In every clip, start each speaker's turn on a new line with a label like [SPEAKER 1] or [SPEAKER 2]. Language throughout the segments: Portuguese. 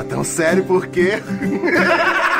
[SPEAKER 1] Tá tão sério por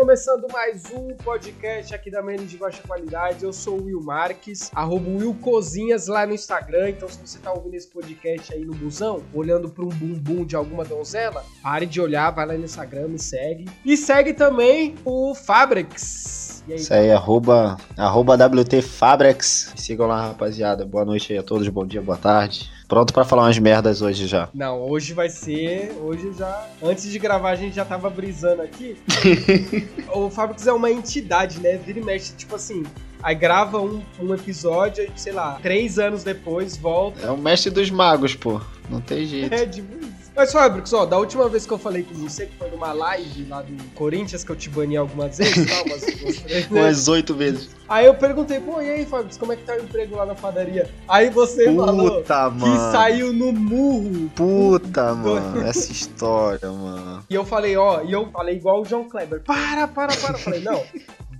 [SPEAKER 2] Começando mais um podcast aqui da Menos de Baixa Qualidade. Eu sou o Will Marques, arroba Will Cozinhas lá no Instagram. Então, se você tá ouvindo esse podcast aí no busão, olhando pra um bumbum de alguma donzela, pare de olhar, vai lá no Instagram, me segue. E segue também o Fabrics.
[SPEAKER 3] Isso aí, arroba, arroba WT Fabrex. Sigam lá, rapaziada. Boa noite aí a todos, bom dia, boa tarde. Pronto pra falar umas merdas hoje já.
[SPEAKER 2] Não, hoje vai ser. Hoje já. Antes de gravar, a gente já tava brisando aqui. o Fabrics é uma entidade, né? Vira e mexe, tipo assim. Aí grava um, um episódio, sei lá, três anos depois, volta.
[SPEAKER 3] É o mestre dos magos, pô. Não tem jeito.
[SPEAKER 2] É de. Mas, Fabrics, ó, da última vez que eu falei com você, que foi numa live lá do Corinthians, que eu te bani algumas vezes? Umas, três, né?
[SPEAKER 3] Umas oito vezes.
[SPEAKER 2] Aí eu perguntei, pô, e aí, Fabrics, como é que tá o emprego lá na padaria? Aí você falou
[SPEAKER 3] Puta,
[SPEAKER 2] que
[SPEAKER 3] mano.
[SPEAKER 2] saiu no murro.
[SPEAKER 3] Puta, mano. Essa história, mano.
[SPEAKER 2] E eu falei, ó, e eu falei igual o João Kleber, para, para, para. Eu falei, não,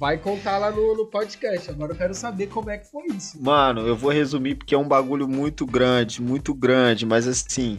[SPEAKER 2] vai contar lá no, no podcast. Agora eu quero saber como é que foi isso.
[SPEAKER 3] Mano, eu vou resumir porque é um bagulho muito grande, muito grande, mas assim.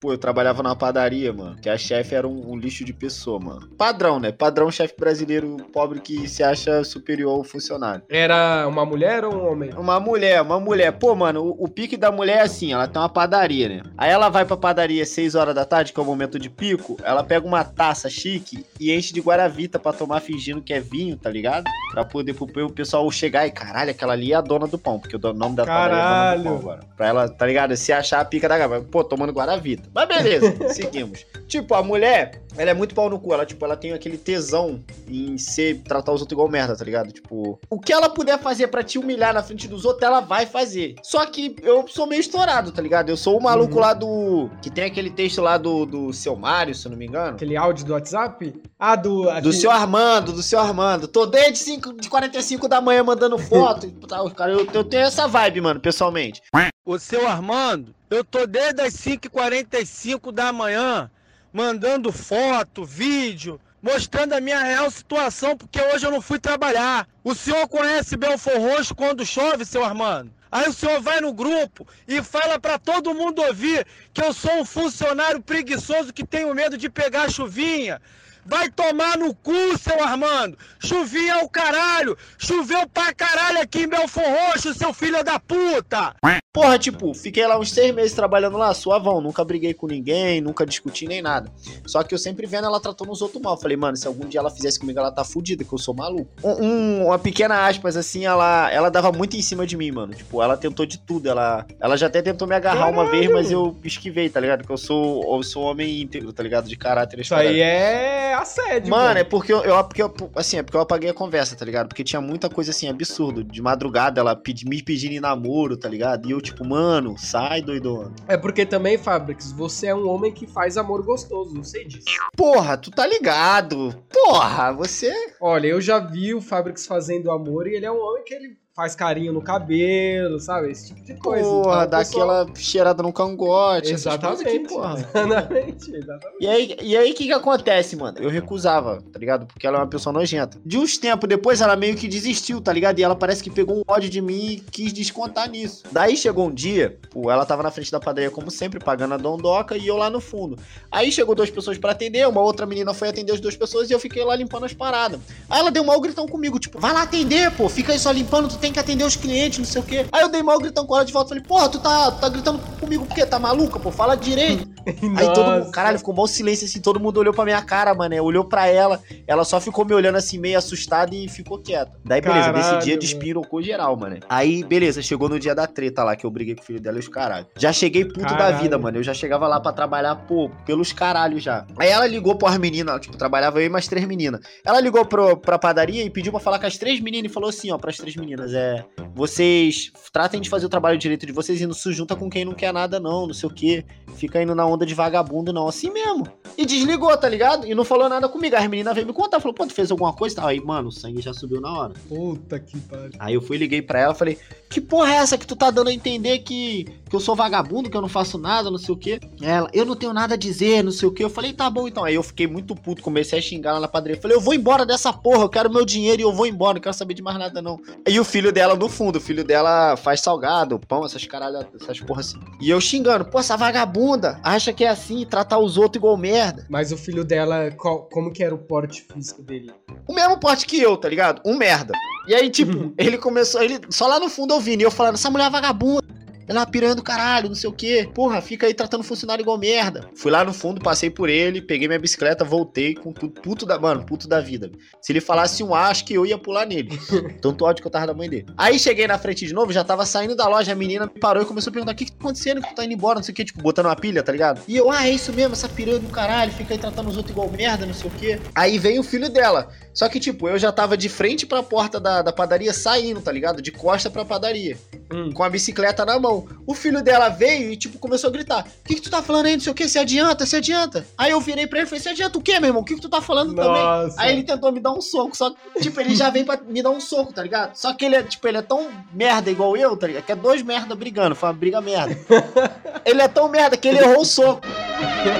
[SPEAKER 3] Pô, eu trabalhava numa padaria, mano. Que a chefe era um, um lixo de pessoa, mano. Padrão, né? Padrão chefe brasileiro pobre que se acha superior ao funcionário.
[SPEAKER 2] Era uma mulher ou um homem?
[SPEAKER 3] Uma mulher, uma mulher. Pô, mano, o, o pique da mulher é assim, ela tem uma padaria, né? Aí ela vai pra padaria às 6 horas da tarde, que é o momento de pico, ela pega uma taça chique e enche de guaravita pra tomar fingindo que é vinho, tá ligado? Pra poder pro o pessoal chegar e, caralho, aquela ali é a dona do pão, porque o nome da padaria é dona do
[SPEAKER 2] Caralho.
[SPEAKER 3] pão agora. Pra ela, tá ligado? Se achar a pica da gava. Pô, tomando guaravita. Mas beleza, seguimos. Tipo, a mulher, ela é muito pau no cu. Ela, tipo, ela tem aquele tesão em ser, tratar os outros igual merda, tá ligado? Tipo, o que ela puder fazer pra te humilhar na frente dos outros, ela vai fazer. Só que eu sou meio estourado, tá ligado? Eu sou o maluco
[SPEAKER 2] Uhum.
[SPEAKER 3] lá do. Que tem aquele texto lá do, do seu Mário, se eu não me engano.
[SPEAKER 2] Aquele áudio do WhatsApp? Ah, do.
[SPEAKER 3] Do
[SPEAKER 2] aquele-
[SPEAKER 3] seu Armando, do seu Armando. Tô desde 5, de 45 da manhã mandando foto. e tal. Cara, eu, eu tenho essa vibe, mano, pessoalmente.
[SPEAKER 4] Ô seu Armando, eu tô desde as 5h45 da manhã mandando foto, vídeo, mostrando a minha real situação, porque hoje eu não fui trabalhar. O senhor conhece Belfor Roxo quando chove, seu Armando? Aí o senhor vai no grupo e fala pra todo mundo ouvir que eu sou um funcionário preguiçoso que tenho medo de pegar chuvinha. Vai tomar no cu, seu Armando! Chuvinha é o caralho! Choveu pra caralho aqui em Belfor Roxo, seu filho da puta!
[SPEAKER 3] Porra, tipo, fiquei lá uns seis meses trabalhando lá, suavão. Nunca briguei com ninguém, nunca discuti nem nada. Só que eu sempre vendo ela tratando os outros mal. Falei, mano, se algum dia ela fizesse comigo, ela tá fudida, que eu sou maluco. Um, um- uma pequena aspas, assim, ela, ela dava muito em cima de mim, mano. Tipo, ela tentou de tudo. Ela, ela já até tentou me agarrar uma vez, mas eu esquivei, tá ligado? Que eu sou, eu sou homem íntegro, tá ligado? De caráter.
[SPEAKER 2] Isso aí é assédio.
[SPEAKER 3] Mano, é porque eu, eu- porque eu- assim, é porque eu apaguei a conversa, tá ligado? Porque tinha muita coisa assim, absurdo. De madrugada ela pedi- me pedindo em namoro, tá ligado? E eu, tipo, mano, sai, doidona.
[SPEAKER 2] É porque também, Fabrics, você é um homem que faz amor gostoso, eu sei disso.
[SPEAKER 3] Porra, tu tá ligado. Porra, você.
[SPEAKER 2] Olha, eu já vi o Fabrics fazendo amor e ele é um homem que ele faz carinho no cabelo, sabe? Esse tipo de coisa.
[SPEAKER 3] Porra,
[SPEAKER 2] Então,
[SPEAKER 3] dá
[SPEAKER 2] o pessoal-
[SPEAKER 3] aquela cheirada no cangote. coisas
[SPEAKER 2] Exatamente.
[SPEAKER 3] porra.
[SPEAKER 2] Exatamente, exatamente.
[SPEAKER 3] E aí, e aí, o que que acontece, mano? Eu recusava, tá ligado? Porque ela é uma pessoa nojenta. De uns tempos depois, ela meio que desistiu, tá ligado? E ela parece que pegou um ódio de mim e quis descontar nisso. Daí chegou um dia, pô, ela tava na frente da padaria, como sempre, pagando a dondoca e eu lá no fundo. Aí chegou duas pessoas pra atender, uma outra menina foi atender as duas pessoas e eu fiquei lá limpando as paradas. Aí ela deu um mau gritão comigo, tipo, vai lá atender, pô, fica aí só limpando, tu tem que atender os clientes, não sei o quê. Aí eu dei mau gritão com ela de volta, falei, porra, tu tá, tá gritando comigo por quê? Tá maluca, pô? Fala direito. Aí todo mundo, caralho, ficou um mau silêncio assim, todo mundo olhou pra minha cara, mano. Olhou pra ela, ela só ficou me olhando assim, meio assustada e ficou quieta. Daí, beleza,
[SPEAKER 2] Caralho,
[SPEAKER 3] nesse dia despirocou geral, mano. Aí, beleza, chegou no dia da treta lá, que eu briguei com o filho dela e os caralho. Já cheguei puto da
[SPEAKER 2] Caralho.
[SPEAKER 3] vida, mano. Eu já chegava lá pra trabalhar, pô, pelos caralhos já. Aí ela ligou pras meninas, tipo, trabalhava eu e mais três meninas. Ela ligou pro, pra padaria e pediu pra falar com as três meninas e falou assim, ó, pras três meninas, é. Vocês tratem de fazer o trabalho direito de vocês e não se junta com quem não quer nada, não, não sei o quê. Fica indo na onda de vagabundo, não. Assim mesmo. E desligou, tá ligado? E não falou nada comigo. Aí a menina veio me contar, falou, pô, tu fez alguma coisa? Aí, mano, o sangue já subiu na hora.
[SPEAKER 2] Puta que pariu.
[SPEAKER 3] Aí eu fui, liguei pra ela, falei, que porra é essa que tu tá dando a entender que, que eu sou vagabundo, que eu não faço nada, não sei o quê? Ela, eu não tenho nada a dizer, não sei o quê. Eu falei, tá bom então. Aí eu fiquei muito puto, comecei a xingar lá na padaria. Falei, eu vou embora dessa porra, eu quero meu dinheiro e eu vou embora, não quero saber de mais nada não. E o filho dela no fundo, o filho dela faz salgado, pão, essas caralho, essas porra assim. E eu xingando, pô, essa vagabunda, acha que é assim, tratar os outros igual merda.
[SPEAKER 2] Mas o filho dela, qual- como que era o porte físico dele?
[SPEAKER 3] O mesmo porte que eu, tá ligado? Um merda. E aí, tipo, ele começou, ele só lá no fundo ouvindo, e eu falando, essa mulher é vagabunda. Ela é uma piranha do caralho, não sei o quê. Porra, fica aí tratando funcionário igual merda. Fui lá no fundo, passei por ele, peguei minha bicicleta, voltei com tudo, puto da, mano, puto da vida. Se ele falasse um acho que eu ia pular nele. Tanto ódio que eu tava da mãe dele. Aí cheguei na frente de novo, já tava saindo da loja, a menina me parou e começou a perguntar: o que que tá acontecendo que tu tá indo embora, não sei o quê, tipo, botando uma pilha, tá ligado? E eu, ah, é isso mesmo, essa piranha do caralho, fica aí tratando os outros igual merda, não sei o quê. Aí vem o filho dela. Só que, tipo, eu já tava de frente pra porta da, da padaria saindo, tá ligado? De costa pra padaria.
[SPEAKER 2] Hum.
[SPEAKER 3] Com a bicicleta na mão. O filho dela veio e, tipo, começou a gritar: O que, que tu tá falando aí? Não sei o que, se adianta, se adianta. Aí eu virei pra ele e falei: Se adianta o quê, meu irmão? O que, que tu tá falando também?
[SPEAKER 2] Nossa.
[SPEAKER 3] Aí ele tentou me dar um soco, só que, tipo, ele já veio pra me dar um soco, tá ligado? Só que ele é, tipo, ele é tão merda igual eu, tá ligado? Que é dois merda brigando, foi uma briga merda. ele é tão merda que ele errou o soco.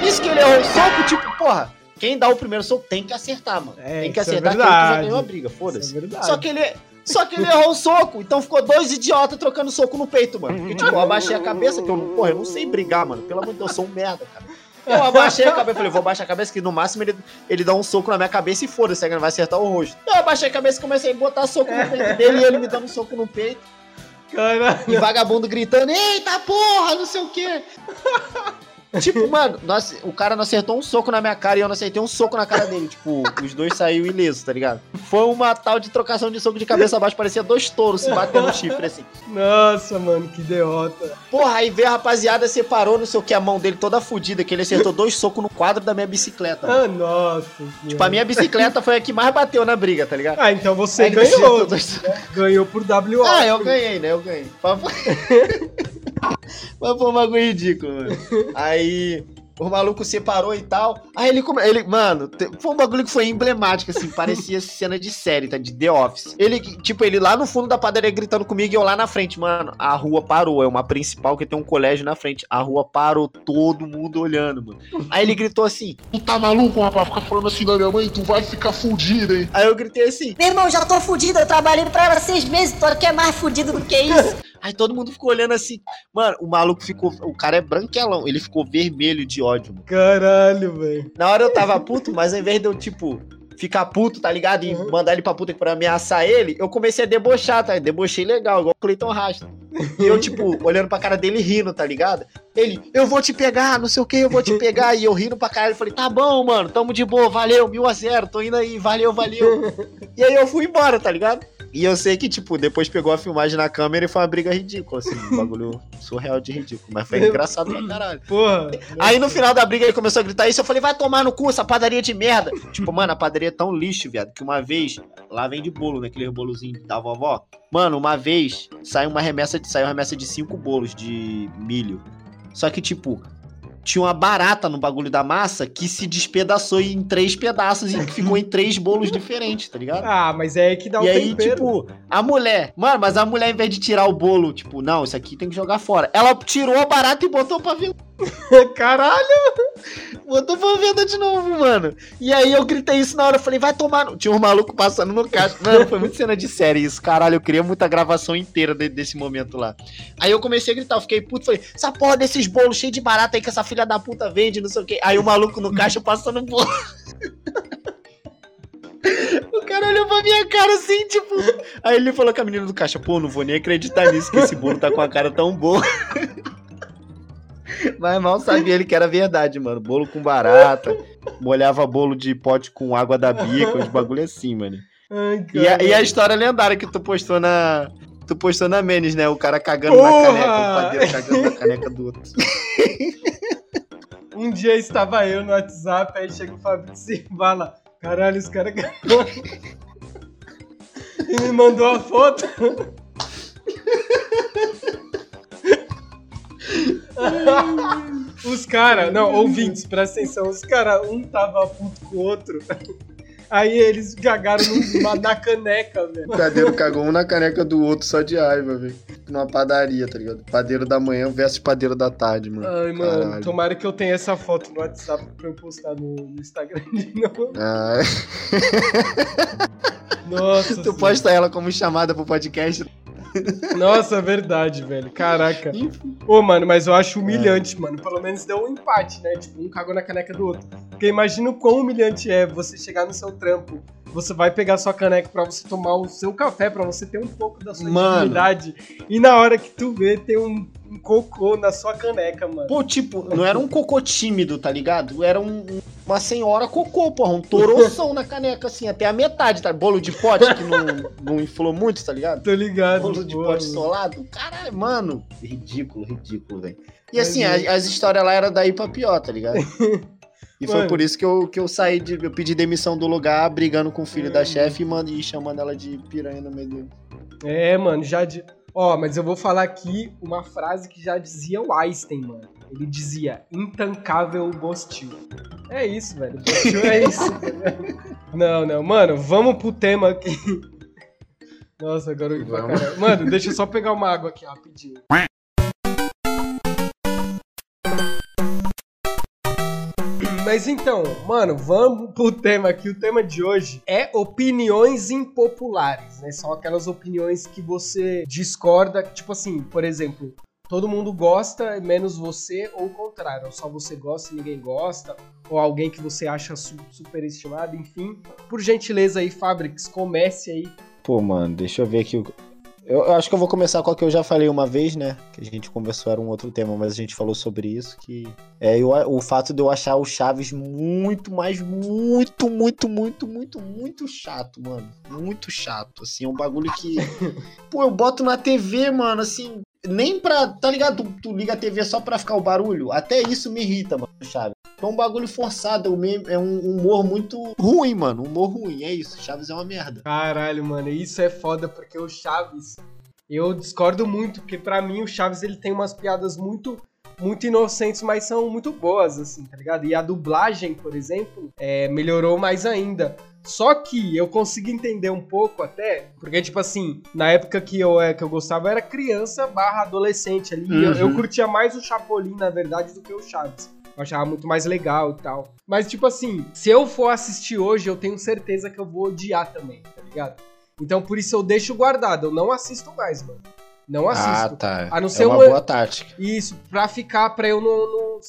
[SPEAKER 3] Isso que ele errou o soco, tipo, porra, quem dá o primeiro soco tem que acertar, mano.
[SPEAKER 2] É,
[SPEAKER 3] tem que
[SPEAKER 2] é
[SPEAKER 3] acertar que aí tu já
[SPEAKER 2] verdade.
[SPEAKER 3] ganhou a briga,
[SPEAKER 2] Isso
[SPEAKER 3] foda-se.
[SPEAKER 2] é verdade.
[SPEAKER 3] Só que ele. Só que ele errou o soco, então ficou dois idiotas trocando soco no peito, mano. Porque, tipo, eu abaixei a cabeça, que eu, porra, eu não sei brigar, mano. Pelo amor de Deus, eu sou um merda, cara. Eu abaixei a cabeça, falei, vou abaixar a cabeça, que no máximo ele, ele dá um soco na minha cabeça e foda-se, vai acertar o rosto. Eu abaixei a cabeça e comecei a botar soco no peito dele e ele me dando um soco no peito.
[SPEAKER 2] Caralho.
[SPEAKER 3] E vagabundo gritando, eita porra, não sei o quê. Tipo, mano, nós, o cara não acertou um soco na minha cara e eu não acertei um soco na cara dele. Tipo, os dois saíram ilesos, tá ligado? Foi uma tal de trocação de soco de cabeça abaixo, parecia dois touros se batendo no chifre, assim.
[SPEAKER 2] Nossa, mano, que derrota.
[SPEAKER 3] Porra, aí veio a rapaziada, separou, não sei o que, a mão dele toda fudida, que ele acertou dois socos no quadro da minha bicicleta. mano.
[SPEAKER 2] Ah, nossa.
[SPEAKER 3] Tipo, a minha bicicleta foi a que mais bateu na briga, tá ligado?
[SPEAKER 2] Ah, então você
[SPEAKER 3] Aí
[SPEAKER 2] ganhou.
[SPEAKER 3] dois-
[SPEAKER 2] Ganhou por WO.
[SPEAKER 3] Ah, eu ganhei, né? Eu ganhei. Mas foi- um bagulho ridículo, mano. Aí o maluco separou e tal. Aí ele, ele mano, foi um bagulho que foi emblemático, assim, parecia cena de série, tá? De The Office. Ele, tipo, ele lá no fundo da padaria gritando comigo e eu lá na frente, mano. A rua parou, é uma principal que tem um colégio na frente. A rua parou, todo mundo olhando, mano. Aí ele gritou assim.
[SPEAKER 1] Tu tá maluco, rapaz? Ficar falando assim da minha mãe, tu vai ficar fudido, hein?
[SPEAKER 3] Aí eu gritei assim.
[SPEAKER 5] Meu irmão, já tô fudido, eu trabalhei pra ela seis meses, tu que é mais fudido do que isso.
[SPEAKER 3] Aí todo mundo ficou olhando assim. Mano, o maluco ficou. O cara é branquelão, ele ficou vermelho de ódio, mano.
[SPEAKER 2] Caralho, velho.
[SPEAKER 3] Na hora eu tava puto, mas ao invés de eu, tipo, ficar puto, tá ligado? E mandar ele pra puta pra ameaçar ele, eu comecei a debochar, tá? Debochei legal, igual o Cleiton Rasta. E eu, tipo, olhando pra cara dele rindo, tá ligado? Ele, eu vou te pegar, não sei o que, eu vou te pegar. E eu rindo pra caralho, falei, tá bom, mano, tamo de boa, valeu, mil a zero, tô indo aí, valeu, valeu. E aí eu fui embora, tá ligado? E eu sei que, tipo, depois pegou a filmagem na câmera e foi uma briga ridícula, assim, um bagulho surreal de ridículo. Mas foi engraçado pra caralho.
[SPEAKER 2] Porra.
[SPEAKER 3] Aí no final da briga ele começou a gritar isso, eu falei, vai tomar no cu essa padaria de merda. tipo, mano, a padaria é tão lixo, viado, que uma vez, lá vem de bolo, né, aquele bolozinho da vovó. Mano, uma vez, saiu uma remessa de, saiu uma remessa de cinco bolos de milho. Só que, tipo, tinha uma barata no bagulho da massa que se despedaçou em três pedaços e ficou em três bolos diferentes, tá ligado?
[SPEAKER 2] Ah, mas é que dá
[SPEAKER 3] E aí,
[SPEAKER 2] tempero.
[SPEAKER 3] tipo, a mulher. Mano, mas a mulher, em vez de tirar o bolo, tipo, não, isso aqui tem que jogar fora. Ela tirou a barata e botou pra vender.
[SPEAKER 2] Caralho.
[SPEAKER 3] Botou pra venda de novo, mano. E aí eu gritei isso na hora. Eu falei, vai tomar. no-" Tinha um maluco passando no caixa. Mano, foi muito cena de série isso. Caralho, eu queria muita gravação inteira de- desse momento lá. Aí eu comecei a gritar, eu fiquei puto. Falei, essa porra desses bolos cheios de barata aí que essa filha da puta vende, não sei o quê. Aí o maluco no caixa passando bolo. O cara olhou pra minha cara assim, tipo. Aí ele falou com a menina do caixa: pô, não vou nem acreditar nisso, que esse bolo tá com a cara tão boa. Mas mal sabia ele que era verdade, mano. Bolo com barata, molhava bolo de pote com água da bica, uns bagulho assim, mano.
[SPEAKER 2] Ai,
[SPEAKER 3] E a, e a história lendária que tu postou na. Tu postou na Menes, né? O cara cagando na
[SPEAKER 2] Porra!
[SPEAKER 3] caneca, o padeiro cagando na caneca do outro.
[SPEAKER 2] Um dia estava eu no WhatsApp, aí chega o Fabrício e fala: Caralho, os caras cagou. E me mandou a foto. Os caras, não, ouvintes, presta atenção. Os caras, um tava puto com o outro. Aí eles cagaram numa, na caneca, velho.
[SPEAKER 3] O padeiro cagou um na caneca do outro só de raiva, velho. Numa padaria, tá ligado? Padeiro da manhã versus padeiro da tarde, mano.
[SPEAKER 2] Ai, mano,
[SPEAKER 3] Caralho.
[SPEAKER 2] tomara que eu tenha essa foto no WhatsApp pra eu postar no, no Instagram de novo.
[SPEAKER 3] Ah,
[SPEAKER 2] Nossa,
[SPEAKER 3] tu
[SPEAKER 2] senhora.
[SPEAKER 3] posta ela como chamada pro podcast.
[SPEAKER 2] Nossa, é verdade, velho. Caraca. Ô, mano, mas eu acho humilhante, mano. Pelo menos deu um empate, né? Tipo, um cagou na caneca do outro. Porque imagina o quão humilhante é você chegar no seu trampo. Você vai pegar sua caneca pra você tomar o seu café, pra você ter um pouco da sua
[SPEAKER 3] Mano.
[SPEAKER 2] intimidade. E na hora que tu vê, tem um, um cocô na sua caneca, mano.
[SPEAKER 3] Pô, tipo, não era um cocô tímido, tá ligado? Era um- um- uma senhora cocô, porra. Um toroção na caneca, assim, até a metade, tá? Bolo de pote que não, não inflou muito, tá ligado?
[SPEAKER 2] Tô ligado.
[SPEAKER 3] Bolo de pote solado. Caralho, mano. Ridículo, ridículo, velho. E assim,
[SPEAKER 2] é.
[SPEAKER 3] as, as histórias lá eram daí pra pior, tá ligado? E foi por isso que eu, que eu saí de. Eu pedi demissão do lugar, brigando com o filho da
[SPEAKER 2] Hum.
[SPEAKER 3] chefe e, e chamando ela de piranha no meio do.
[SPEAKER 2] É, mano, já. De... Ó, mas eu vou falar aqui uma frase que já dizia o Einstein, mano. Ele dizia: intancável Bostil. É isso, velho. Bostil é isso. não, não. Mano, vamos pro tema aqui. Nossa, agora eu pra
[SPEAKER 3] Vamos.
[SPEAKER 2] caralho. Mano, deixa eu só pegar uma água aqui rapidinho. Mas então, mano, vamos pro tema aqui. O tema de hoje é opiniões impopulares, né? São aquelas opiniões que você discorda, tipo assim, por exemplo, todo mundo gosta, menos você, ou o contrário, só você gosta e ninguém gosta, ou alguém que você acha su superestimado, enfim. Por gentileza aí, Fabrics, comece aí.
[SPEAKER 3] Pô, mano, deixa eu ver aqui. Eu, eu acho que eu vou começar com a que eu já falei uma vez, né? Que a gente conversou, era um outro tema, mas a gente falou sobre isso. Que é eu- o fato de eu achar o Chaves muito, mas muito, muito, muito, muito, muito chato, mano. Muito chato. Assim, é um bagulho que. Pô, eu boto na TV, mano, assim. Nem pra. Tá ligado? Tu, tu liga a TV só pra ficar o barulho. Até isso me irrita, mano, o Chaves. É um bagulho forçado, é um é um humor muito ruim, mano. Humor ruim, é isso. Chaves é uma merda.
[SPEAKER 2] Caralho, mano, isso é foda porque o Chaves, eu discordo muito, porque pra mim o Chaves ele tem umas piadas muito muito inocentes, mas são muito boas assim, tá ligado? E a dublagem, por exemplo, é, melhorou mais ainda. Só que eu consigo entender um pouco até, porque tipo assim, na época que eu, é, que eu gostava eu era criança barra adolescente ali, e eu, eu
[SPEAKER 3] Uhum.
[SPEAKER 2] curtia mais o Chapolin, na verdade, do que o Chaves. Eu achava muito mais legal e tal. Mas, tipo assim, se eu for assistir hoje, eu tenho certeza que eu vou odiar também, tá ligado? Então, por isso eu deixo guardado. Eu não assisto mais, mano. Não assisto.
[SPEAKER 3] tá.
[SPEAKER 2] A não ser
[SPEAKER 3] é uma
[SPEAKER 2] uma-
[SPEAKER 3] boa tática.
[SPEAKER 2] Isso, pra ficar, pra eu não, não,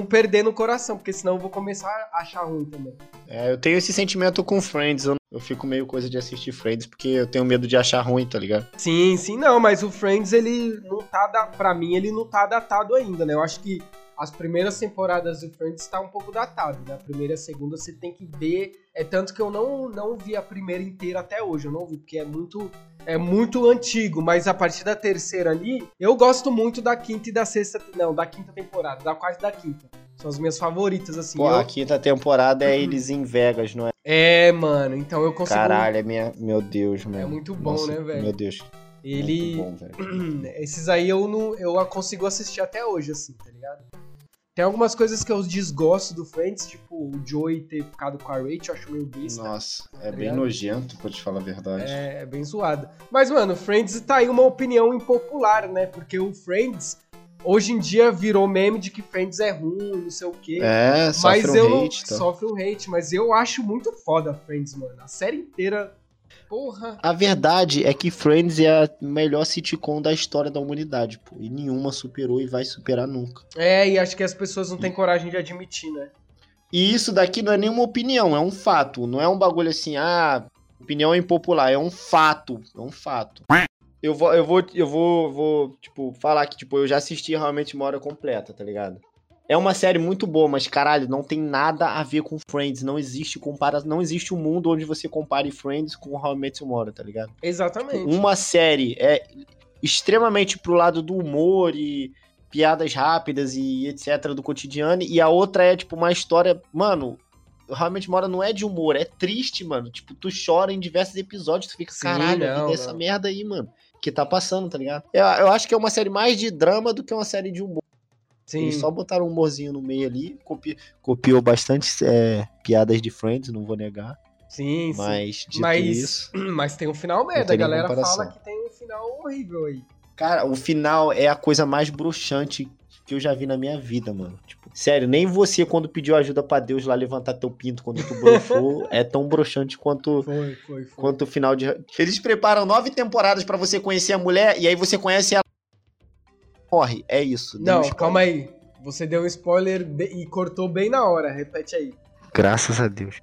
[SPEAKER 2] não perder no coração, porque senão eu vou começar a achar ruim também.
[SPEAKER 3] É, eu tenho esse sentimento com Friends. Eu, eu fico meio coisa de assistir Friends porque eu tenho medo de achar ruim, tá ligado?
[SPEAKER 2] Sim, sim, não, mas o Friends, ele não tá, da, pra mim, ele não tá datado ainda, né? Eu acho que as primeiras temporadas do Friends tá um pouco datado, né? A primeira e a segunda você tem que ver, é tanto que eu não, não vi a primeira inteira até hoje, eu não vi, porque é muito, é muito antigo, mas a partir da terceira ali, eu gosto muito da quinta e da sexta, não, da quinta temporada, da quarta e da quinta. São as minhas favoritas, assim.
[SPEAKER 3] Pô,
[SPEAKER 2] Eu-
[SPEAKER 3] a quinta temporada é eles em Vegas, não é?
[SPEAKER 2] É, mano, então eu consigo...
[SPEAKER 3] Caralho, é minha. Meu Deus, mano.
[SPEAKER 2] É muito bom, né, velho?
[SPEAKER 3] Meu Deus.
[SPEAKER 2] Ele...
[SPEAKER 3] Bom.
[SPEAKER 2] Esses aí eu não eu consigo assistir até hoje, assim, tá ligado? Tem algumas coisas que eu desgosto do Friends, tipo o Joey ter ficado com a Rachel, eu acho meio besta.
[SPEAKER 3] Nossa, é
[SPEAKER 2] Tá
[SPEAKER 3] bem
[SPEAKER 2] ligado?
[SPEAKER 3] nojento, pra te falar a verdade.
[SPEAKER 2] É, é bem zoado. Mas, mano, Friends tá aí uma opinião impopular, né? Porque o Friends, hoje em dia, virou meme de que Friends é ruim, não sei o quê.
[SPEAKER 3] É, sofre
[SPEAKER 2] mas
[SPEAKER 3] um
[SPEAKER 2] eu não
[SPEAKER 3] hate, tá?
[SPEAKER 2] sofre um hate, mas eu acho muito foda Friends, mano. A série inteira. Porra.
[SPEAKER 3] A verdade é que Friends é a melhor sitcom da história da humanidade, pô. E nenhuma superou e vai superar nunca.
[SPEAKER 2] É, e acho que as pessoas não têm coragem de admitir, né?
[SPEAKER 3] E isso daqui não é nenhuma opinião, é um fato. Não é um bagulho assim, ah, opinião impopular, é um fato. É um fato. Eu vou, eu vou, eu vou, vou, tipo, falar que, tipo, eu já assisti realmente uma hora completa, tá ligado? É uma série muito boa, mas caralho, não tem nada a ver com Friends. Não existe compara, não existe um mundo onde você compare Friends com How I Met Your Mother, tá ligado?
[SPEAKER 2] Exatamente.
[SPEAKER 3] Uma série é extremamente pro lado do humor e piadas rápidas e etc do cotidiano, e a outra é, tipo, uma história, mano, realmente mora não é de humor, é triste, mano. Tipo, tu chora em diversos episódios, tu fica,
[SPEAKER 2] Sim,
[SPEAKER 3] caralho, a
[SPEAKER 2] não,
[SPEAKER 3] vida é merda aí, mano, que tá passando, tá ligado? Eu, eu acho que é uma série mais de drama do que uma série de humor.
[SPEAKER 2] Sim.
[SPEAKER 3] Eles só botaram um humorzinho no meio ali, copi- copiou bastante é, piadas de Friends, não vou negar.
[SPEAKER 2] Sim, sim.
[SPEAKER 3] Mas, dito
[SPEAKER 2] Mas,
[SPEAKER 3] isso.
[SPEAKER 2] mas tem um final merda. A galera fala que tem um final horrível aí.
[SPEAKER 3] Cara, o final é a coisa mais bruxante que eu já vi na minha vida, mano. Tipo, sério, nem você, quando pediu ajuda pra Deus lá levantar teu pinto quando tu broxou, é tão bruxante quanto.
[SPEAKER 2] Foi, foi, foi.
[SPEAKER 3] Quanto o final de. Eles preparam nove temporadas pra você conhecer a mulher e aí você conhece ela. Morre. É isso. um
[SPEAKER 2] Não,
[SPEAKER 3] spoiler.
[SPEAKER 2] calma aí. Você deu um spoiler e cortou bem na hora. Repete aí.
[SPEAKER 3] Graças a Deus.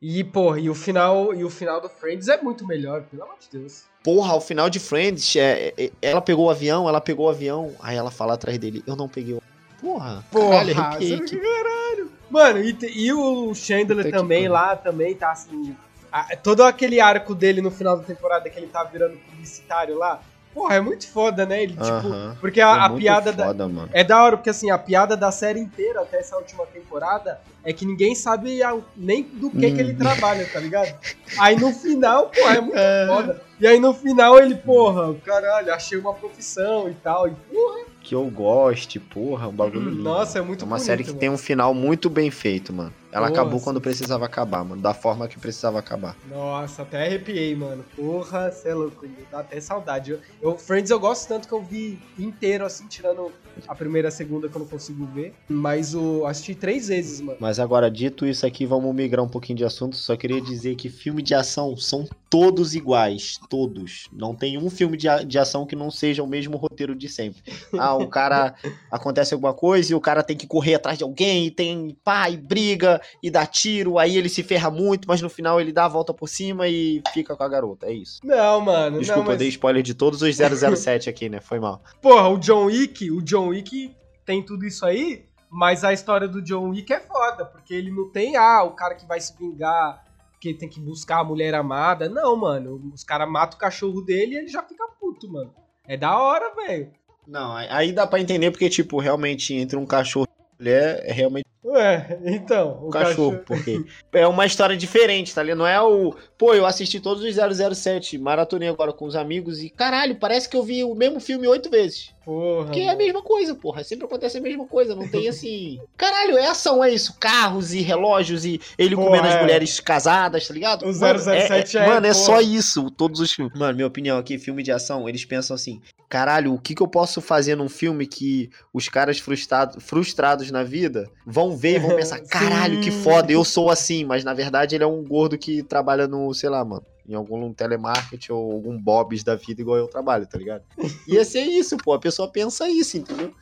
[SPEAKER 2] E, porra, e o final, e o final do Friends é muito melhor, pelo amor de Deus.
[SPEAKER 3] Porra, o final de Friends, é, é- ela pegou o avião, ela pegou o avião, aí ela fala atrás dele, eu não peguei o. Porra, caralho,
[SPEAKER 2] Porra,
[SPEAKER 3] arrepiei
[SPEAKER 2] você-
[SPEAKER 3] aqui.
[SPEAKER 2] caralho. Mano, e, te- e o Chandler
[SPEAKER 3] Puta que
[SPEAKER 2] também lá, também tá assim. a- todo aquele arco dele no final da temporada que ele tá virando publicitário lá. Porra, é muito foda, né? Ele, tipo.
[SPEAKER 3] Aham.
[SPEAKER 2] Porque a, a
[SPEAKER 3] Foi muito
[SPEAKER 2] piada da,
[SPEAKER 3] foda, mano.
[SPEAKER 2] É da hora, porque assim, a piada da série inteira, até essa última temporada, é que ninguém sabe a- nem do que, que ele
[SPEAKER 3] Hum.
[SPEAKER 2] trabalha, tá ligado? Aí no final, pô, é muito foda. E aí no final ele, porra, caralho, achei uma profissão e tal. E, porra,
[SPEAKER 3] Que eu goste, porra, um bagulho lindo.
[SPEAKER 2] nossa, é muito
[SPEAKER 3] É uma
[SPEAKER 2] bonito,
[SPEAKER 3] série que
[SPEAKER 2] mano.
[SPEAKER 3] tem um final muito bem feito, mano. Ela
[SPEAKER 2] Nossa.
[SPEAKER 3] acabou quando precisava acabar, mano. Da forma que precisava acabar.
[SPEAKER 2] Nossa, até arrepiei, mano. Porra, cê é louco. Dá até saudade. Eu, eu- Friends eu gosto tanto que eu vi inteiro, assim, tirando a primeira e a segunda que eu não consigo ver. Mas eu assisti três vezes, mano.
[SPEAKER 3] Mas agora, dito isso aqui, vamos migrar um pouquinho de assunto. Só queria dizer que filme de ação são todos iguais. Todos. Não tem um filme de, a- de ação que não seja o mesmo roteiro de sempre. Ah, o cara acontece alguma coisa e o cara tem que correr atrás de alguém, e tem pá, e briga, e dá tiro, aí ele se ferra muito, mas no final ele dá a volta por cima e fica com a garota. É isso.
[SPEAKER 2] Não, mano.
[SPEAKER 3] Desculpa,
[SPEAKER 2] não, mas...
[SPEAKER 3] eu dei spoiler de todos os 007 aqui, né? Foi mal.
[SPEAKER 2] Porra, o John Wick, o John Wick tem tudo isso aí, mas a história do John Wick é foda, porque ele não tem, ah, o cara que vai se vingar, que tem que buscar a mulher amada. Não, mano. Os caras matam o cachorro dele e ele já fica puto, mano. É da hora, velho.
[SPEAKER 3] Não, aí- dá pra entender porque, tipo, realmente entre um cachorro e uma mulher é realmente
[SPEAKER 2] Ué, então. O
[SPEAKER 3] um cachorro, porque é uma história diferente, tá ligado? Não é o. Pô, eu assisti todos os 007, maratonei agora com os amigos e caralho, parece que eu vi o mesmo filme oito vezes.
[SPEAKER 2] Porra.
[SPEAKER 3] Porque é a mesma coisa, porra. Sempre acontece a mesma coisa. Não tem assim. Caralho, é ação, é isso. Carros e relógios e ele
[SPEAKER 2] Porra,
[SPEAKER 3] comendo
[SPEAKER 2] é.
[SPEAKER 3] as mulheres casadas, tá ligado?
[SPEAKER 2] O
[SPEAKER 3] Mano,
[SPEAKER 2] 007 é,
[SPEAKER 3] Mano, é
[SPEAKER 2] porra.
[SPEAKER 3] só isso, todos os filmes. Mano, minha opinião aqui, filme de ação, eles pensam assim: caralho, o que, que eu posso fazer num filme que os caras frustrados, frustrados na vida vão ver e vão pensar: caralho, que foda, eu sou assim. Mas na verdade ele é um gordo que trabalha no, sei lá, mano. Em algum telemarketing ou algum Bob's da vida, igual eu trabalho, tá ligado? Ia ser isso, pô. A pessoa pensa isso, entendeu?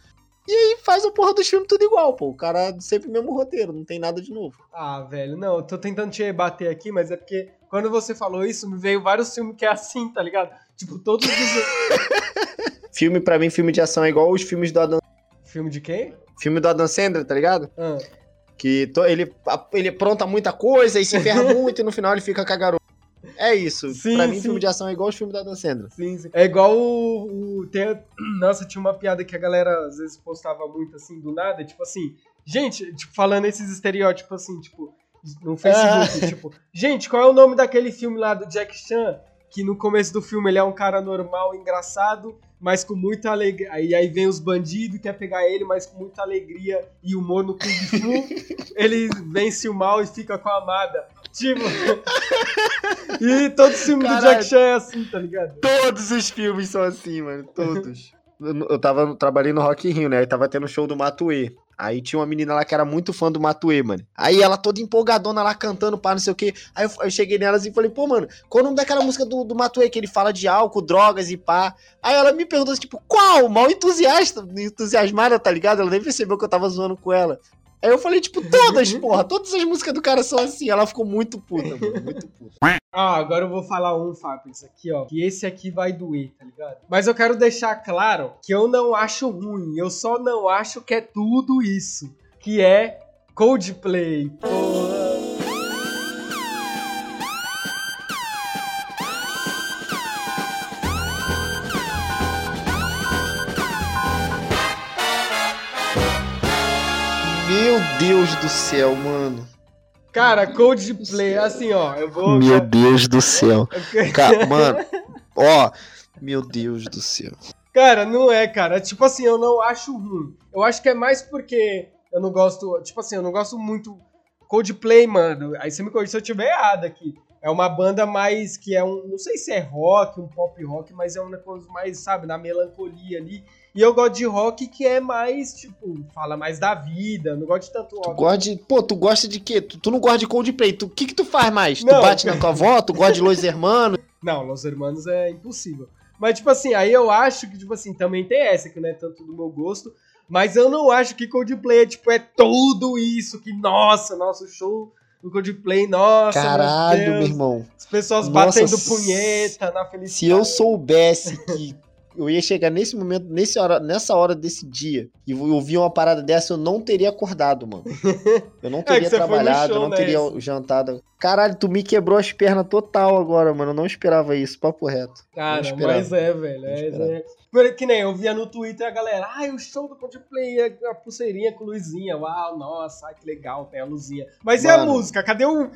[SPEAKER 3] E aí faz a porra dos filmes tudo igual, pô. O cara sempre o mesmo roteiro, não tem nada de novo.
[SPEAKER 2] Ah, velho, não, eu tô tentando te rebater aqui, mas é porque quando você falou isso, me veio vários filmes que é assim, tá ligado? Tipo, todos os.
[SPEAKER 3] Filme, pra mim, filme de ação é igual os filmes do Adam.
[SPEAKER 2] Filme de quem?
[SPEAKER 3] Filme do Adam Sandler, tá ligado?
[SPEAKER 2] Ah.
[SPEAKER 3] Que to- ele, ele apronta muita coisa e se ferra muito e no final ele fica com a garota. É isso.
[SPEAKER 2] Sim,
[SPEAKER 3] pra mim,
[SPEAKER 2] sim.
[SPEAKER 3] filme de ação é igual os filmes da Dan Sandler.
[SPEAKER 2] Sim, sim. É igual o. o- tem, nossa, tinha uma piada que a galera às vezes postava muito assim do nada, tipo assim, gente, tipo, falando esses estereótipos assim, tipo, no Facebook, tipo, gente, qual é o nome daquele filme lá do Jack Chan? Que no começo do filme ele é um cara normal, engraçado, mas com muita alegria. Aí, aí vem os bandidos, quer pegar ele, mas com muita alegria e humor no Kung Fu. ele vence o mal e fica com a amada. Tipo. e todo filme do
[SPEAKER 3] Caralho.
[SPEAKER 2] Jack Chan é assim, tá ligado?
[SPEAKER 3] Todos os filmes são assim, mano. Todos. eu, eu tava, trabalhei no Rock in Rio, né? Aí tava tendo show do Matuê. Aí tinha uma menina lá que era muito fã do Matuê, mano. Aí ela toda empolgadona lá cantando, pá, não sei o quê. Aí eu, eu cheguei nelas e falei, pô, mano, qual o nome daquela música do, do Matuê que ele fala de álcool, drogas e pá? Aí ela me perguntou, tipo, qual? Mal entusiasta, entusiasmada, tá ligado? Ela nem percebeu que eu tava zoando com ela. Aí eu falei, tipo, todas, porra, todas as músicas do cara são assim. Ela ficou muito puta, mano, muito puta.
[SPEAKER 2] Ah, agora eu vou falar um, Fábio, isso aqui, ó. Que esse aqui vai doer, tá ligado? Mas eu quero deixar claro que eu não acho ruim. Eu só não acho que é tudo isso. Que é Coldplay. Porra.
[SPEAKER 3] Deus do céu, mano.
[SPEAKER 2] Cara, Coldplay, assim, ó. Eu vou.
[SPEAKER 3] Meu Deus do céu. Ca- Mano, ó, meu Deus do céu.
[SPEAKER 2] Cara, não é, cara. Tipo assim, eu não acho ruim. Eu acho que é mais porque eu não gosto. Tipo assim, eu não gosto muito. Coldplay, mano. Aí você me corrige se eu tiver errado aqui. É uma banda mais que é um. Não sei se é rock, um pop rock, mas é uma coisa mais, sabe, na melancolia ali. E eu gosto de rock que é mais, tipo, fala mais da vida. Não gosto de tanto
[SPEAKER 3] Tu
[SPEAKER 2] rock.
[SPEAKER 3] gosta de. Pô, tu gosta de quê? Tu, tu não gosta de Coldplay. Tu- O que que tu faz mais?
[SPEAKER 2] Não.
[SPEAKER 3] Tu bate na tua avó? Tu gosta de Los Hermanos?
[SPEAKER 2] Não, Los Hermanos é impossível. Mas, tipo assim, aí eu acho que, tipo assim, também tem essa, que não é tanto do meu gosto. Mas eu não acho que Coldplay é, tipo, é tudo isso. Que, nossa, nosso show do Coldplay, nossa,
[SPEAKER 3] Caralho,
[SPEAKER 2] meu
[SPEAKER 3] meu irmão.
[SPEAKER 2] As pessoas
[SPEAKER 3] Nossa,
[SPEAKER 2] batendo punheta na felicidade.
[SPEAKER 3] Se eu soubesse que eu ia chegar nesse momento, nesse hora, nessa hora desse dia, e eu ouvir uma parada dessa, eu não teria acordado, mano. Eu não
[SPEAKER 2] É
[SPEAKER 3] teria
[SPEAKER 2] no
[SPEAKER 3] trabalhado, eu não
[SPEAKER 2] né,
[SPEAKER 3] teria
[SPEAKER 2] esse?
[SPEAKER 3] jantado. Caralho, tu me quebrou as pernas total agora, mano. Eu não esperava isso, papo reto.
[SPEAKER 2] Cara, mas é, velho. É, é. Por- Que nem eu via no Twitter a galera, ai, o show do Coldplay, a pulseirinha com luzinha, uau, nossa, ai, que legal, tem a luzinha. Mas e a
[SPEAKER 3] Mano.
[SPEAKER 2] música? Cadê o.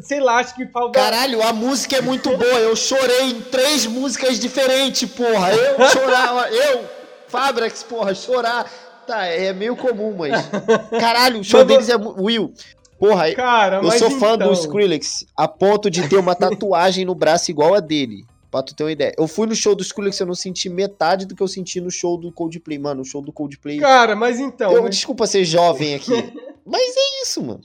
[SPEAKER 2] Sei lá, acho que falta.
[SPEAKER 3] Caralho, a música é muito boa. Eu chorei em três músicas diferentes, porra. Eu chorava, eu, Fabrax, porra, chorar. Tá, é meio comum, mas. Caralho, o show
[SPEAKER 2] Mas
[SPEAKER 3] deles é. Will, porra,
[SPEAKER 2] Cara,
[SPEAKER 3] eu sou fã
[SPEAKER 2] então...
[SPEAKER 3] do Skrillex a ponto de ter uma tatuagem no braço igual a dele. Pra tu ter uma ideia. Eu fui no show do Skrillex e eu não senti metade do que eu senti no show do Coldplay. Mano, o show do Coldplay.
[SPEAKER 2] Cara, mas então.
[SPEAKER 3] eu,
[SPEAKER 2] mas-
[SPEAKER 3] desculpa ser jovem aqui. mas é isso, mano.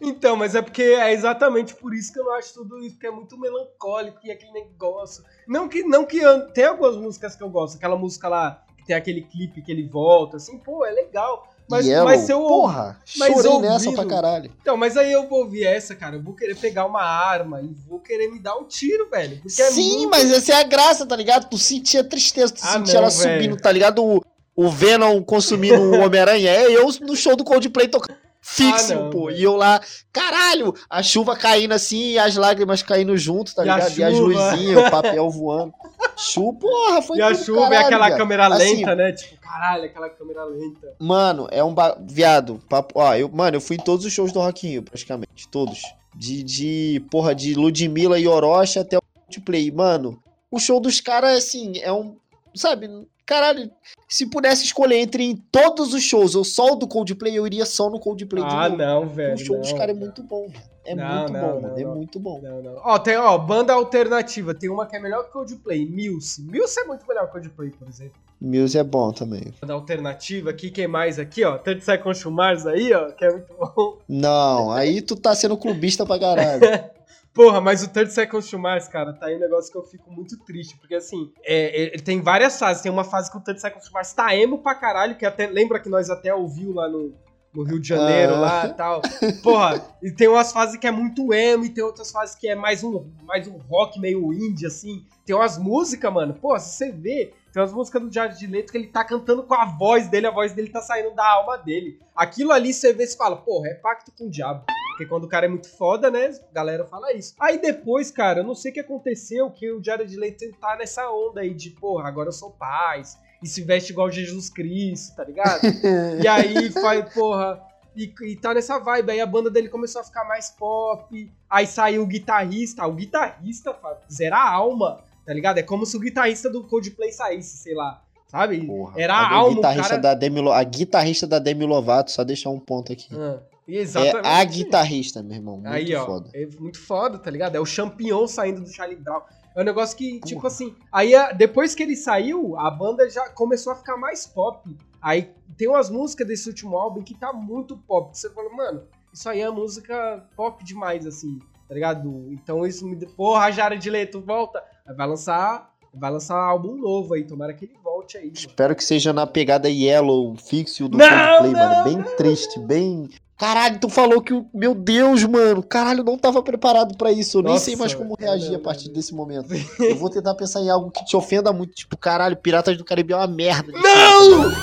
[SPEAKER 2] Então, mas é porque é exatamente por isso que eu não acho tudo isso, porque é muito melancólico e aquele negócio. Não que, não que eu, tem algumas músicas que eu gosto, aquela música lá que tem aquele clipe que ele volta, assim, pô, é legal. Mas,
[SPEAKER 3] Yellow,
[SPEAKER 2] mas se eu
[SPEAKER 3] porra,
[SPEAKER 2] mas
[SPEAKER 3] chorei nessa pra caralho.
[SPEAKER 2] Então, mas aí eu vou ouvir essa, cara, eu vou querer pegar uma arma e vou querer me dar um tiro, velho. Porque é
[SPEAKER 3] Sim,
[SPEAKER 2] muito-
[SPEAKER 3] mas essa é a graça, tá ligado? Tu sentia tristeza, tu
[SPEAKER 2] Ah,
[SPEAKER 3] sentia
[SPEAKER 2] não,
[SPEAKER 3] ela
[SPEAKER 2] velho.
[SPEAKER 3] subindo, tá ligado? O, o Venom consumindo o Homem-Aranha. É eu no show do Coldplay tocando fixo,
[SPEAKER 2] Ah,
[SPEAKER 3] pô.
[SPEAKER 2] velho.
[SPEAKER 3] E eu lá, caralho, a chuva caindo assim e as lágrimas caindo junto, tá
[SPEAKER 2] E a
[SPEAKER 3] ligado? E as luzinhas, o papel voando. Chuva, porra, foi
[SPEAKER 2] E a chuva é
[SPEAKER 3] caralho,
[SPEAKER 2] aquela
[SPEAKER 3] viado.
[SPEAKER 2] câmera
[SPEAKER 3] Assim,
[SPEAKER 2] lenta, né? Tipo, caralho, aquela câmera lenta.
[SPEAKER 3] Mano, é um ba... viado, papo, ó, eu, mano, eu fui em todos os shows do Rock in Rio, praticamente, todos. De, de, porra, de Ludmilla e Orochi até o Coldplay. Mano, o show dos caras, assim, é um, sabe, caralho, se pudesse escolher entre em todos os shows ou só o do Coldplay, eu iria só no Coldplay de
[SPEAKER 2] Ah, não, velho.
[SPEAKER 3] o show dos
[SPEAKER 2] não,
[SPEAKER 3] caras é muito bom. É
[SPEAKER 2] Não,
[SPEAKER 3] muito
[SPEAKER 2] não,
[SPEAKER 3] bom, mano, é muito bom.
[SPEAKER 2] Não, não. Ó, tem, ó, banda alternativa. Tem uma que é melhor que Coldplay, Muse. Muse é muito melhor que Coldplay, por exemplo.
[SPEAKER 3] Muse é bom também.
[SPEAKER 2] Banda alternativa aqui, quem mais aqui, ó? Tanto sai com Chumars aí, ó, que é muito bom.
[SPEAKER 3] Não, aí tu tá sendo clubista pra caralho.
[SPEAKER 2] Porra, mas o 30 Seconds to Mars, cara, tá aí um negócio que eu fico muito triste, porque assim, é, é, tem várias fases. Tem uma fase que o 30 Seconds to Mars tá emo pra caralho, que até lembra que nós até ouviu lá no, no Rio de Janeiro,
[SPEAKER 3] Ah.
[SPEAKER 2] lá e tal. Porra, e tem umas fases que é muito emo, e tem outras fases que é mais um, mais um rock meio indie, assim. Tem umas músicas, mano, pô, se você vê, tem umas músicas do Jared Leto que ele tá cantando com a voz dele, a voz dele tá saindo da alma dele. Aquilo ali você vê e você fala, porra, é pacto com o diabo. Porque quando o cara é muito foda, né? A galera fala isso. Aí depois, cara, eu não sei o que aconteceu, que o Jared Leto tá nessa onda aí de, porra, agora eu sou paz. E se veste igual Jesus Cristo, tá ligado? e aí faz, porra. E, e tá nessa vibe. Aí a banda dele começou a ficar mais pop. Aí saiu o guitarrista. O guitarrista, Fábio, zera a alma, tá ligado? É como se o guitarrista do Coldplay saísse, sei lá. Sabe?
[SPEAKER 3] Porra,
[SPEAKER 2] Era a alma, o
[SPEAKER 3] guitarrista
[SPEAKER 2] cara...
[SPEAKER 3] da Demi, a guitarrista da Demi Lovato, só deixar um ponto aqui.
[SPEAKER 2] Ah,
[SPEAKER 3] É
[SPEAKER 2] exatamente.
[SPEAKER 3] a guitarrista, meu irmão. Muito
[SPEAKER 2] Aí, ó,
[SPEAKER 3] foda.
[SPEAKER 2] é muito foda, tá ligado? É o champignon saindo do Charlie Brown. É um negócio que, tipo assim, aí depois que ele saiu, a banda já começou a ficar mais pop. Aí tem umas músicas desse último álbum que tá muito pop. que Você fala, mano, isso aí é música pop demais, assim, tá ligado? Então isso me. Porra, Jared Leto, volta. Vai lançar. Vai lançar um álbum novo aí, tomara que ele volte aí. mano.
[SPEAKER 3] Espero que seja na pegada Yellow, fixo do
[SPEAKER 2] Não,
[SPEAKER 3] Coldplay,
[SPEAKER 2] não,
[SPEAKER 3] mano. Bem triste, bem. Caralho, tu falou que o. Meu Deus, mano. Caralho, eu não tava preparado pra isso. Eu nem
[SPEAKER 2] Nossa,
[SPEAKER 3] sei mais como reagir
[SPEAKER 2] não,
[SPEAKER 3] a partir
[SPEAKER 2] não.
[SPEAKER 3] desse momento. Eu vou tentar pensar em algo que te ofenda muito. Tipo, caralho, Piratas do Caribe é uma merda.
[SPEAKER 2] Não!
[SPEAKER 3] filme.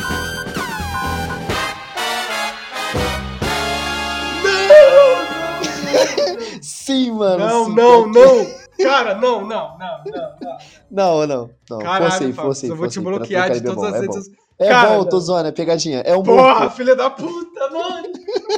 [SPEAKER 3] Sim, mano.
[SPEAKER 2] Não,
[SPEAKER 3] sim,
[SPEAKER 2] não, não! Cara, não, não, não, não, não.
[SPEAKER 3] Não, não. não.
[SPEAKER 2] Caralho,
[SPEAKER 3] forcei, forcei,
[SPEAKER 2] eu vou te bloquear de
[SPEAKER 3] do
[SPEAKER 2] todas as
[SPEAKER 3] é
[SPEAKER 2] redes
[SPEAKER 3] bom.
[SPEAKER 2] sociais.
[SPEAKER 3] É
[SPEAKER 2] Cara,
[SPEAKER 3] bom, zoando, é pegadinha. É um
[SPEAKER 2] Porra, filha da puta, mano!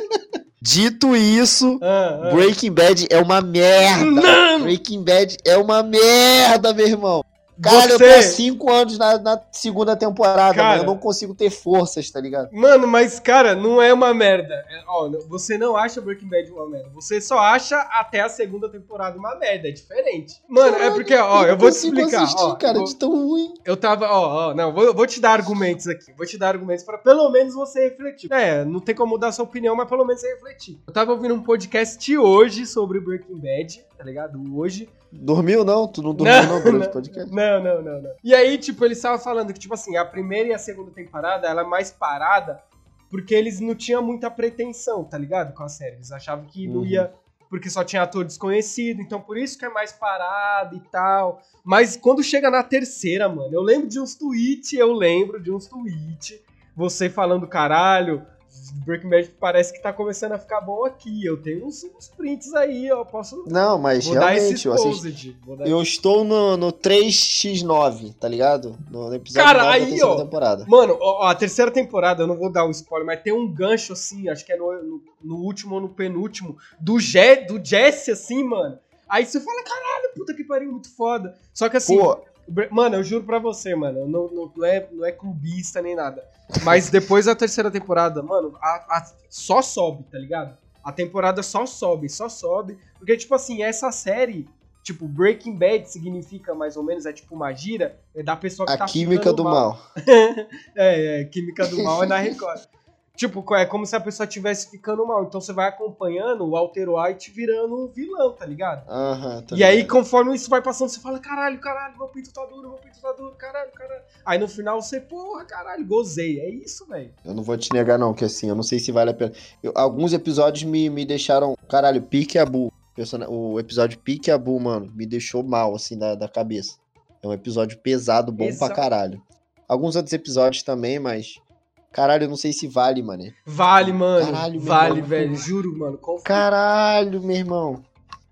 [SPEAKER 3] Dito isso,
[SPEAKER 2] Ah, ah.
[SPEAKER 3] Breaking Bad é uma merda.
[SPEAKER 2] Não!
[SPEAKER 3] Breaking Bad é uma merda, meu irmão. Cara, eu tô
[SPEAKER 2] Você-
[SPEAKER 3] há cinco anos na, na segunda temporada,
[SPEAKER 2] Cara.
[SPEAKER 3] mano. Eu não consigo ter forças, tá ligado?
[SPEAKER 2] Mano, mas, cara, não é uma merda. É, ó, você não acha Breaking Bad uma merda. Você só acha até a segunda temporada uma merda. É diferente. Mano, é porque, ó, eu
[SPEAKER 3] não
[SPEAKER 2] vou te explicar.
[SPEAKER 3] assistir,
[SPEAKER 2] ó,
[SPEAKER 3] cara,
[SPEAKER 2] vou-
[SPEAKER 3] de tão ruim.
[SPEAKER 2] Eu tava, ó, ó, não, vou, vou te dar argumentos aqui. Vou te dar argumentos pra pelo menos você refletir. É, não tem como mudar sua opinião, mas pelo menos você refletir. Eu tava ouvindo um podcast hoje sobre Breaking Bad, tá ligado? Hoje.
[SPEAKER 3] Dormiu, não? Tu não dormiu, não, durante o podcast?
[SPEAKER 2] Não, não, não, não. E aí, tipo, eles estavam falando que, tipo assim, a primeira e a segunda temporada, ela é mais parada porque eles não tinham muita pretensão, tá ligado? Com a série. Eles achavam que não
[SPEAKER 3] Uhum.
[SPEAKER 2] ia. Porque só tinha ator desconhecido, então por isso que é mais parado e tal. Mas quando chega na terceira, mano, eu lembro de uns tweets, eu lembro de uns tweets, você falando, caralho, Breaking Bad parece que tá começando a ficar bom aqui. Eu tenho uns, uns prints aí, ó, posso.
[SPEAKER 3] Não, mas realmente, eu, assisti- eu estou no, no 3x9, tá ligado? No episódio
[SPEAKER 2] Cara,
[SPEAKER 3] 9 da
[SPEAKER 2] aí,
[SPEAKER 3] terceira
[SPEAKER 2] ó.
[SPEAKER 3] temporada.
[SPEAKER 2] Mano, ó, a terceira temporada, eu não vou dar o spoiler, mas tem um gancho assim, acho que é no, no, no último ou no penúltimo, do, Je, do Jesse, assim, mano. Aí você fala, caralho, puta que pariu, muito foda. Só que assim,
[SPEAKER 3] Pô,
[SPEAKER 2] mano, eu juro pra você, mano, não, não, não é, não é clubista nem nada. Mas depois da terceira temporada, mano, a- a- só sobe, tá ligado? A temporada só sobe, só sobe. Porque, tipo assim, essa série, tipo, Breaking Bad significa mais ou menos, é tipo uma gira, é da pessoa que
[SPEAKER 3] a
[SPEAKER 2] tá
[SPEAKER 3] química do
[SPEAKER 2] mal.
[SPEAKER 3] mal.
[SPEAKER 2] É, é, Química do Mal é na Record. Tipo, é como se a pessoa estivesse ficando mal. Então você vai acompanhando o Walter White virando um vilão, tá ligado?
[SPEAKER 3] Aham, tá
[SPEAKER 2] e aí,
[SPEAKER 3] ligado.
[SPEAKER 2] conforme isso vai passando, você fala, caralho, caralho, meu pinto tá duro, meu pinto tá duro, caralho, caralho. Aí no final você, porra, caralho, gozei. É isso, velho.
[SPEAKER 3] Eu não vou te negar, não, que assim, eu não sei se vale a pena. Eu- alguns episódios me, me deixaram. Caralho, Pique Abu. persona- O episódio Pique Abu, mano, me deixou mal, assim, da, da cabeça. É um episódio pesado, bom
[SPEAKER 2] Exa-
[SPEAKER 3] pra caralho. Alguns outros episódios também, mas. Caralho, eu não sei se vale, mano.
[SPEAKER 2] Vale, mano.
[SPEAKER 3] Caralho, meu
[SPEAKER 2] vale,
[SPEAKER 3] irmão.
[SPEAKER 2] velho. Juro, mano.
[SPEAKER 3] Caralho, meu irmão.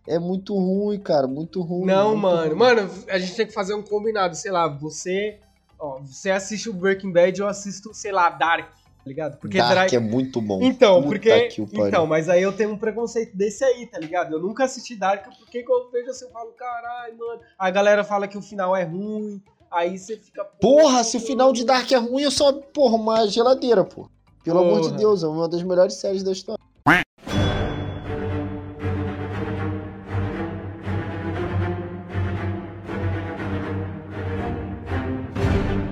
[SPEAKER 3] É muito ruim, cara. Muito ruim.
[SPEAKER 2] Não,
[SPEAKER 3] muito
[SPEAKER 2] mano.
[SPEAKER 3] ruim.
[SPEAKER 2] Mano, a gente tem que fazer um combinado. Sei lá, você. Ó, você assiste o Breaking Bad, eu assisto, sei lá, Dark, tá ligado? Porque
[SPEAKER 3] Dark é muito bom.
[SPEAKER 2] Então,
[SPEAKER 3] Puta
[SPEAKER 2] porque. Então, mas aí eu tenho um preconceito desse aí, tá ligado? Eu nunca assisti Dark, porque quando eu vejo assim, eu falo, caralho, mano. A galera fala que o final é ruim. Aí você fica.
[SPEAKER 3] Porra, se o final de Dark é ruim, eu só, porra, uma geladeira, pô. Pelo amor de
[SPEAKER 2] Porra.
[SPEAKER 3] Deus, é uma das melhores séries da história.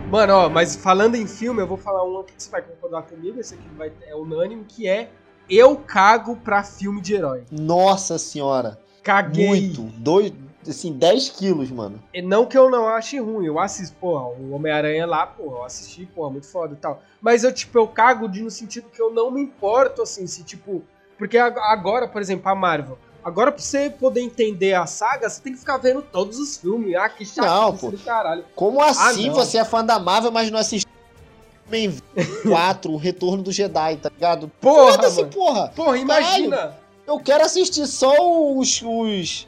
[SPEAKER 2] Mano, ó, mas falando em filme, eu vou falar um que você vai concordar comigo, esse aqui vai, é unânime, que é Eu cago pra filme de herói.
[SPEAKER 3] Nossa senhora.
[SPEAKER 2] Caguei.
[SPEAKER 3] Muito. Dois, assim, 10 quilos, mano.
[SPEAKER 2] E não que eu não ache ruim, eu assisto, porra, o Homem-Aranha lá, porra, eu assisti, porra, muito foda e tal. Mas eu, tipo, eu cago de, no sentido que eu não me importo, assim, se, tipo. Porque ag- agora, por exemplo, a Marvel. Agora, pra você poder entender a saga, você tem que ficar vendo todos os filmes. Ah, que chato
[SPEAKER 3] Não, pô.
[SPEAKER 2] do caralho.
[SPEAKER 3] Como assim
[SPEAKER 2] não.
[SPEAKER 3] você é fã da Marvel, mas não assistiu X-Men 4, o Retorno do Jedi, tá ligado?
[SPEAKER 2] Porra, mano.
[SPEAKER 3] porra.
[SPEAKER 2] Porra, imagina.
[SPEAKER 3] Eu quero assistir só os, os,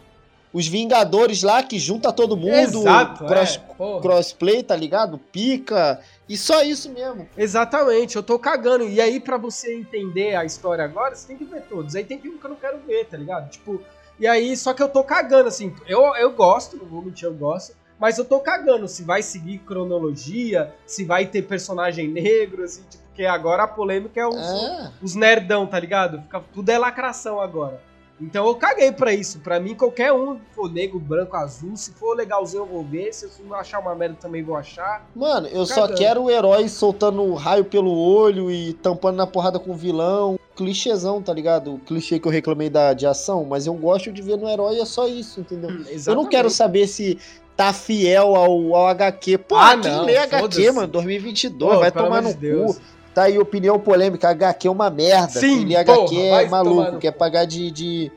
[SPEAKER 3] os Vingadores lá, que junta todo mundo.
[SPEAKER 2] Exato,
[SPEAKER 3] cross,
[SPEAKER 2] é,
[SPEAKER 3] crossplay, tá ligado? Pica. E só isso mesmo.
[SPEAKER 2] Exatamente, eu tô cagando. E aí, pra você entender a história agora, você tem que ver todos. Aí tem filme que eu não quero ver, tá ligado? Tipo, e aí, só que eu tô cagando, assim. Eu, eu gosto, não vou mentir, eu gosto. Mas eu tô cagando se vai seguir cronologia, se vai ter personagem negro, assim, tipo, porque agora a polêmica é os,
[SPEAKER 3] É.
[SPEAKER 2] os nerdão, tá ligado? Fica, tudo é lacração agora. Então eu caguei pra isso. Pra mim, qualquer um, for negro, branco, azul, se for legalzinho eu vou ver. Se eu não achar uma merda também vou achar.
[SPEAKER 3] Mano, eu só quero o herói soltando raio pelo olho e tampando na porrada com o vilão. Clichêzão, tá ligado? O clichê que eu reclamei da, de ação, mas eu gosto de ver no herói, é só isso, entendeu? Eu não quero saber se tá fiel ao, ao HQ. Pô,
[SPEAKER 2] Ah,
[SPEAKER 3] quem
[SPEAKER 2] não,
[SPEAKER 3] lê HQ, mano? 2022,
[SPEAKER 2] Pô,
[SPEAKER 3] vai tomar no
[SPEAKER 2] de Deus.
[SPEAKER 3] cu. Tá aí opinião polêmica, HQ é uma merda.
[SPEAKER 2] Sim,
[SPEAKER 3] lê
[SPEAKER 2] porra,
[SPEAKER 3] HQ é maluco, quer
[SPEAKER 2] cu.
[SPEAKER 3] pagar de, de...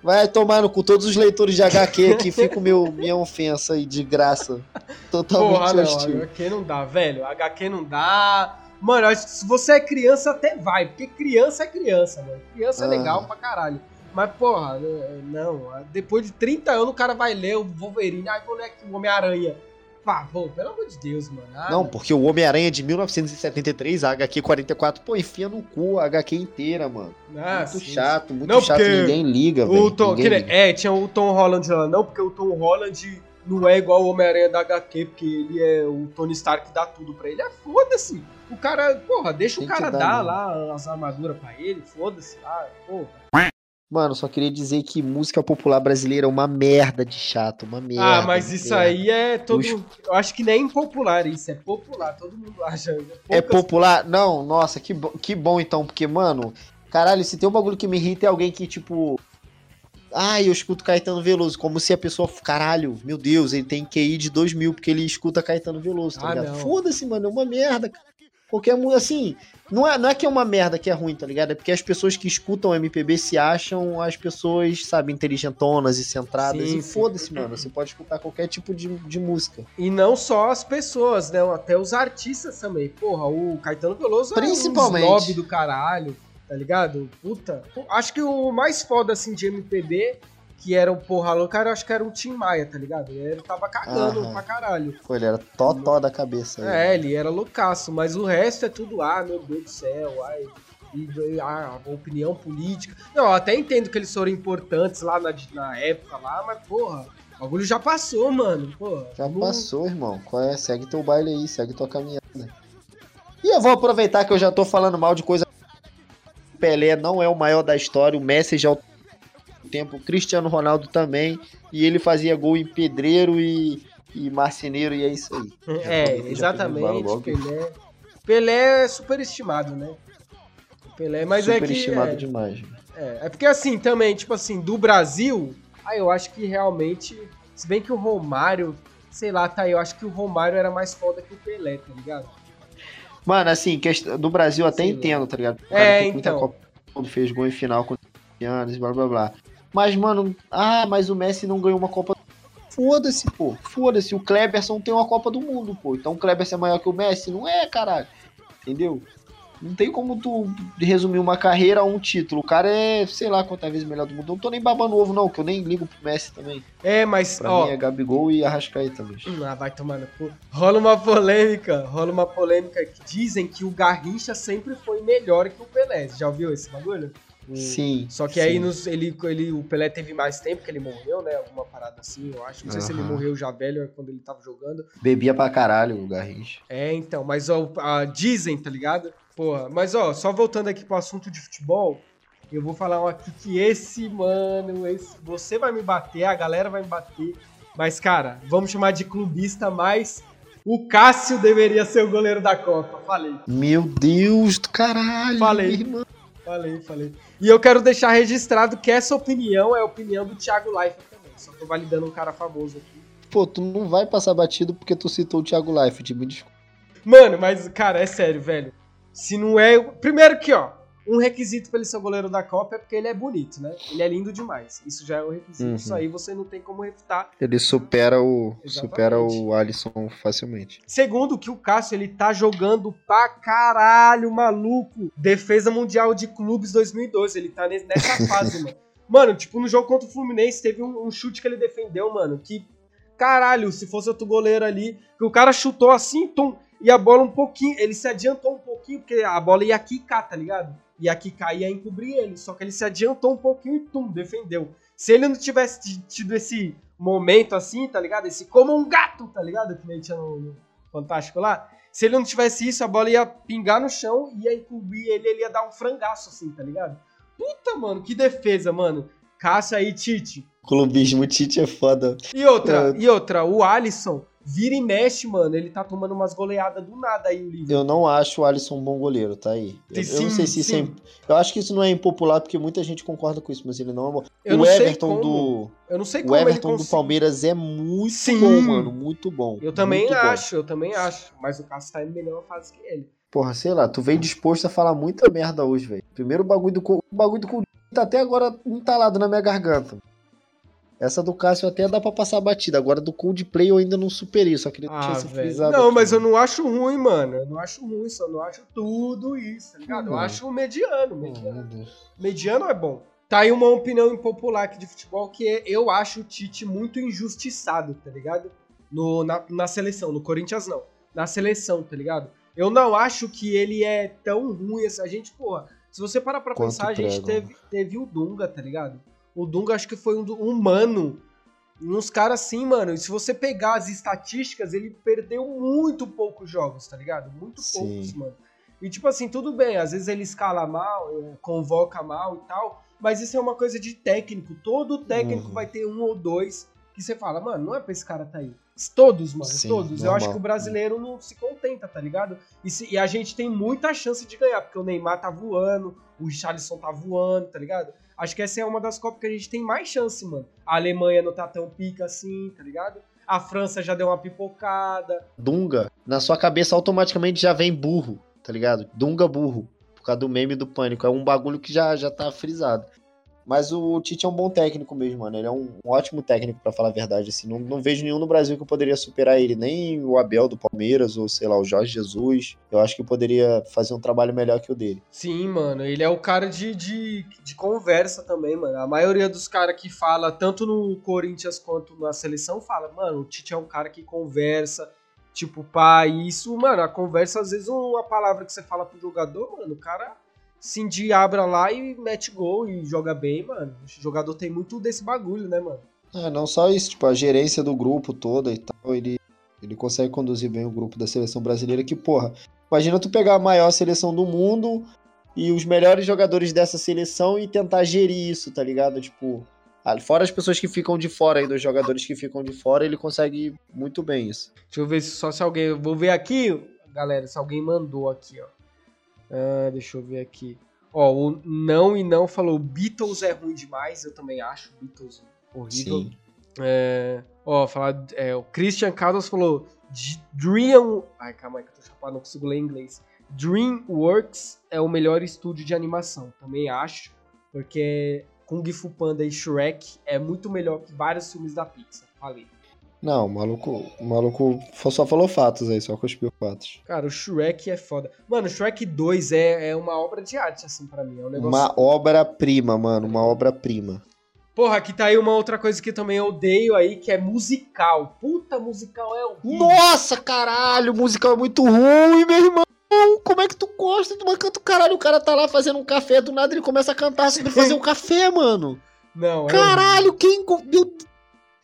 [SPEAKER 3] Vai tomar no cu todos os leitores de HQ que fica meu, minha ofensa aí de graça. Totalmente
[SPEAKER 2] Porra, não,
[SPEAKER 3] hostil.
[SPEAKER 2] HQ não dá, velho. HQ não dá. Mano, se você é criança, até vai. Porque criança é criança, mano. Criança é
[SPEAKER 3] Ah.
[SPEAKER 2] legal pra caralho. Mas, porra, não. Depois de 30 anos, o cara vai ler o Wolverine. Aí vou ler aqui o Homem-Aranha. Pô, pelo amor de Deus, mano. Ah,
[SPEAKER 3] Não, porque o Homem-Aranha de 1973, a HQ 44, pô, enfia no cu a HQ inteira, mano.
[SPEAKER 2] ah,
[SPEAKER 3] muito
[SPEAKER 2] sim.
[SPEAKER 3] chato, muito
[SPEAKER 2] Não,
[SPEAKER 3] chato, ninguém liga, velho.
[SPEAKER 2] É, tinha o Tom Holland lá, não, porque o Tom Holland não é igual o Homem-Aranha da HQ, porque ele é o Tony Stark que dá tudo pra ele. É foda-se. O cara, porra, deixa
[SPEAKER 3] Tem
[SPEAKER 2] o cara
[SPEAKER 3] dar
[SPEAKER 2] dar lá as armaduras pra ele, foda-se lá, porra.
[SPEAKER 3] Mano, só queria dizer que música popular brasileira é uma merda de chato, uma merda.
[SPEAKER 2] ah, mas isso
[SPEAKER 3] merda.
[SPEAKER 2] aí é todo.
[SPEAKER 3] Os-
[SPEAKER 2] Eu acho que nem impopular isso, é popular, todo mundo acha.
[SPEAKER 3] É
[SPEAKER 2] Poucas-
[SPEAKER 3] popular? Não, nossa, que, bo- que bom então, porque, mano, caralho, se tem um bagulho que me irrita é alguém que, tipo. Ah, eu escuto Caetano Veloso, como se a pessoa. Caralho, meu Deus, ele tem QI de 2 mil porque ele escuta Caetano Veloso, tá
[SPEAKER 2] Ah,
[SPEAKER 3] ligado? Foda-se, mano, é uma merda. cara. Qualquer música, assim, não é, não é que é uma merda que é ruim, tá ligado? É porque as pessoas que escutam MPB se acham as pessoas, sabe, inteligentonas e centradas.
[SPEAKER 2] Sim,
[SPEAKER 3] e foda-se, mano, você pode escutar qualquer tipo de, de música.
[SPEAKER 2] E não só as pessoas, né? Até os artistas também. Porra, o Caetano Veloso
[SPEAKER 3] Principalmente.
[SPEAKER 2] é um snob do caralho, tá ligado? Puta. Acho que o mais foda, assim, de MPB, que era o porra louca, eu acho que era o Tim Maia, tá ligado? Ele tava cagando
[SPEAKER 3] Aham.
[SPEAKER 2] pra caralho.
[SPEAKER 3] Pô, ele era totó da cabeça. aí.
[SPEAKER 2] É, ele era loucaço, mas o resto é tudo, ah, meu Deus do céu, ai. E, e, ah, opinião política. Não, eu até entendo que eles foram importantes lá na, na época lá, mas porra, o bagulho já passou, mano. Porra,
[SPEAKER 3] Já
[SPEAKER 2] não-
[SPEAKER 3] passou, irmão. Qual é? Segue teu baile aí, segue tua caminhada. E eu vou aproveitar que eu já tô falando mal de coisa. Pelé não é o maior da história, o Messi já é o tempo, o Cristiano Ronaldo também. E ele fazia gol em pedreiro e, e marceneiro, e é isso aí.
[SPEAKER 2] É,
[SPEAKER 3] Já
[SPEAKER 2] exatamente. Pelé. Pelé é superestimado, né? Pelé, mas é que.
[SPEAKER 3] Superestimado
[SPEAKER 2] É,
[SPEAKER 3] demais.
[SPEAKER 2] é, é porque assim, também, tipo assim, do Brasil, aí eu acho que realmente. Se bem que o Romário, sei lá, tá aí, eu acho que o Romário era mais foda que o Pelé, tá ligado?
[SPEAKER 3] Mano, assim, do Brasil até
[SPEAKER 2] lá.
[SPEAKER 3] entendo, tá ligado? O
[SPEAKER 2] É,
[SPEAKER 3] tem muita
[SPEAKER 2] então.
[SPEAKER 3] Copa do Mundo, fez gol em final com anos e blá blá blá. Mas, mano, ah, mas o Messi não ganhou uma Copa Foda-se, pô. Foda-se. O Kleberson tem uma Copa do Mundo, pô. Então o Kleberson é maior que o Messi? Não é, caralho. Entendeu? Não tem como tu resumir uma carreira a um título. O cara é, sei lá quantas vezes melhor do mundo. Eu não tô nem babando ovo, não, que eu nem ligo pro Messi também.
[SPEAKER 2] É, mas,
[SPEAKER 3] Pra
[SPEAKER 2] ó.
[SPEAKER 3] mim é Gabigol e Arrascaeta, bicho.
[SPEAKER 2] Ah, vai tomar no cu. Rola uma polêmica, rola uma polêmica que dizem que o Garrincha sempre foi melhor que o Pelé. Já ouviu esse bagulho?
[SPEAKER 3] Sim.
[SPEAKER 2] Só que aí
[SPEAKER 3] sim.
[SPEAKER 2] nos, ele, ele, o Pelé teve mais tempo que ele morreu, né? Alguma parada assim, eu acho. Não sei se ele morreu já velho ou quando ele tava jogando.
[SPEAKER 3] Bebia pra caralho o Garrincha.
[SPEAKER 2] É, então, mas ó, a- dizem, tá ligado? Porra, mas ó, só voltando aqui pro assunto de futebol, eu vou falar um aqui que esse, mano, esse, você vai me bater, a galera vai me bater, mas cara, vamos chamar de clubista, mas o Cássio deveria ser o goleiro da Copa, falei,
[SPEAKER 3] Meu Deus do caralho.
[SPEAKER 2] Falei.
[SPEAKER 3] irmão.
[SPEAKER 2] Falei, falei. E eu quero deixar registrado que essa opinião é a opinião do Thiago Leifert também, só tô validando um cara famoso aqui.
[SPEAKER 3] Pô, tu não vai passar batido porque tu citou o Thiago Leifert, me desculpa.
[SPEAKER 2] Mano, mas, cara, é sério, velho. Se não é. Primeiro que, ó, um requisito pra ele ser o goleiro da Copa é porque ele é bonito, né? Ele é lindo demais. Isso já é um requisito.
[SPEAKER 3] Uhum.
[SPEAKER 2] Isso aí você não tem como refutar.
[SPEAKER 3] Ele supera o
[SPEAKER 2] Exatamente.
[SPEAKER 3] supera o Alisson facilmente.
[SPEAKER 2] Segundo, que o Cássio, ele tá jogando pra caralho, maluco. Defesa Mundial de Clubes 2012. Ele tá nes- nessa fase, mano. Mano, tipo, no jogo contra o Fluminense, teve um, um chute que ele defendeu, mano, que. Caralho, se fosse outro goleiro ali, que o cara chutou assim, tum, e a bola um pouquinho, ele se adiantou um pouquinho, porque a bola ia quicar, tá ligado? Ia quicar e ia encobrir ele, só que ele se adiantou um pouquinho e tum, defendeu. Se ele não tivesse ti- tido esse momento assim, tá ligado? Esse como um gato, tá ligado? Que nem tinha no, no Fantástico lá. Se ele não tivesse isso, a bola ia pingar no chão, ia encobrir ele, ele ia dar um frangaço assim, tá ligado? Puta, mano, que defesa, mano. Caça aí, Tite.
[SPEAKER 3] Clubismo Tite é foda.
[SPEAKER 2] E outra,
[SPEAKER 3] É.
[SPEAKER 2] e outra, o Alisson vira e mexe, mano. Ele tá tomando umas goleadas do nada aí, o livro.
[SPEAKER 3] Eu não acho o Alisson um bom goleiro, tá aí. Eu, eu não
[SPEAKER 2] Sim,
[SPEAKER 3] sei se isso é,
[SPEAKER 2] sim.
[SPEAKER 3] Eu acho que isso não é impopular porque muita gente concorda com isso, mas ele não é bom.
[SPEAKER 2] Eu
[SPEAKER 3] o
[SPEAKER 2] não sei
[SPEAKER 3] Everton do
[SPEAKER 2] Eu não sei
[SPEAKER 3] o
[SPEAKER 2] como ele
[SPEAKER 3] Everton do. Palmeiras é muito
[SPEAKER 2] Sim.
[SPEAKER 3] bom, mano, muito bom.
[SPEAKER 2] Eu também
[SPEAKER 3] muito bom.
[SPEAKER 2] acho, eu também acho. Mas o Cássio tá em melhor fase que ele.
[SPEAKER 3] Porra, sei lá, tu veio disposto a falar muita merda hoje, velho. Primeiro o bagulho do o bagulho do tá até agora entalado na minha garganta. Essa do Cássio até dá pra passar batida. Agora do Coldplay eu ainda não superei, só queria
[SPEAKER 2] Ah,
[SPEAKER 3] deixar
[SPEAKER 2] velho.
[SPEAKER 3] frisado.
[SPEAKER 2] Não,
[SPEAKER 3] aqui,
[SPEAKER 2] mas eu não acho ruim, mano. Eu não acho ruim, só não acho tudo isso, tá ligado? Eu
[SPEAKER 3] Hum.
[SPEAKER 2] acho mediano,
[SPEAKER 3] Oh,
[SPEAKER 2] mediano. Mediano é bom. Tá aí uma opinião impopular aqui de futebol que é eu acho o Tite muito injustiçado, tá ligado? No, na, na seleção, no Corinthians não. Na seleção, tá ligado? Eu não acho que ele é tão ruim assim. A gente, porra, se você parar pra
[SPEAKER 3] Quanto
[SPEAKER 2] pensar, a gente teve, teve o Dunga, tá ligado? O Dunga acho que foi um humano Uns caras assim, mano, e se você pegar as estatísticas, ele perdeu muito poucos jogos, tá ligado? Muito
[SPEAKER 3] Sim.
[SPEAKER 2] poucos, mano. E tipo assim, tudo bem, às vezes ele escala mal, eh, convoca mal e tal, mas isso é uma coisa de técnico. Todo técnico
[SPEAKER 3] Uhum.
[SPEAKER 2] vai ter um ou dois que você fala, mano, não é pra esse cara tá aí. Todos, mano,
[SPEAKER 3] Sim,
[SPEAKER 2] todos. Eu acho
[SPEAKER 3] normal.
[SPEAKER 2] que o brasileiro não se contenta, tá ligado? E, se- e a gente tem muita chance de ganhar, porque o Neymar tá voando, o Richarlison tá voando, tá ligado? Acho que essa é uma das Copas que a gente tem mais chance, mano. A Alemanha não tá tão pica assim, tá ligado? A França já deu uma pipocada.
[SPEAKER 3] Dunga, na sua cabeça automaticamente já vem burro, tá ligado? Dunga burro, por causa do meme do pânico. É um bagulho que já, já tá frisado. Mas o Tite é um bom técnico mesmo, mano. Ele é um, ótimo técnico, pra falar a verdade. Assim, não, não vejo nenhum no Brasil que poderia superar ele. Nem o Abel do Palmeiras, ou sei lá, o Jorge Jesus. Eu acho que poderia fazer um trabalho melhor que o dele.
[SPEAKER 2] Sim, mano, ele é o cara de, de, de conversa também, mano. A maioria dos caras que fala, tanto no Corinthians quanto na seleção, fala, mano, o Tite é um cara que conversa, tipo, pá, isso, mano, a conversa, às vezes, uma palavra que você fala pro jogador, mano, o cara se endiabra lá e mete gol e joga bem, mano. O jogador tem muito desse bagulho, né, mano?
[SPEAKER 3] Ah, não só isso, tipo, a gerência do grupo toda e tal, ele, ele consegue conduzir bem o grupo da seleção brasileira, que, porra, imagina tu pegar a maior seleção do mundo e os melhores jogadores dessa seleção e tentar gerir isso, tá ligado? Tipo, ah, fora as pessoas que ficam de fora aí, dos jogadores que ficam de fora, ele consegue muito bem isso.
[SPEAKER 2] Deixa eu ver se só se alguém. Vou ver aqui, galera, se alguém mandou aqui, ó. Ah, deixa eu ver aqui. Ó, o não e não falou Beatles é ruim demais, eu também acho. Beatles horrível.
[SPEAKER 3] Sim.
[SPEAKER 2] É, ó, falar, é, o Christian Carlos falou "D- Dream. Ai, calma aí que eu tô chapado, não consigo ler inglês. DreamWorks é o melhor estúdio de animação, também acho. Porque Kung Fu Panda e Shrek é muito melhor que vários filmes da Pixar. Falei.
[SPEAKER 3] Não, o maluco, o maluco só falou fatos aí, só cuspiu fatos.
[SPEAKER 2] Cara, o Shrek é foda. Mano, o Shrek 2 é, é uma obra de arte, assim, pra mim. É um negócio.
[SPEAKER 3] Uma obra-prima, mano, uma obra-prima.
[SPEAKER 2] Porra, aqui tá aí uma outra coisa que também eu odeio aí, que é musical. Puta, musical é horrível.
[SPEAKER 3] Nossa, caralho, musical é muito ruim, meu irmão. Como é que tu gosta de uma canto caralho? O cara tá lá fazendo um café, do nada ele começa a cantar sobre fazer um café, mano.
[SPEAKER 2] Não, é
[SPEAKER 3] Caralho, quem. go- Meu...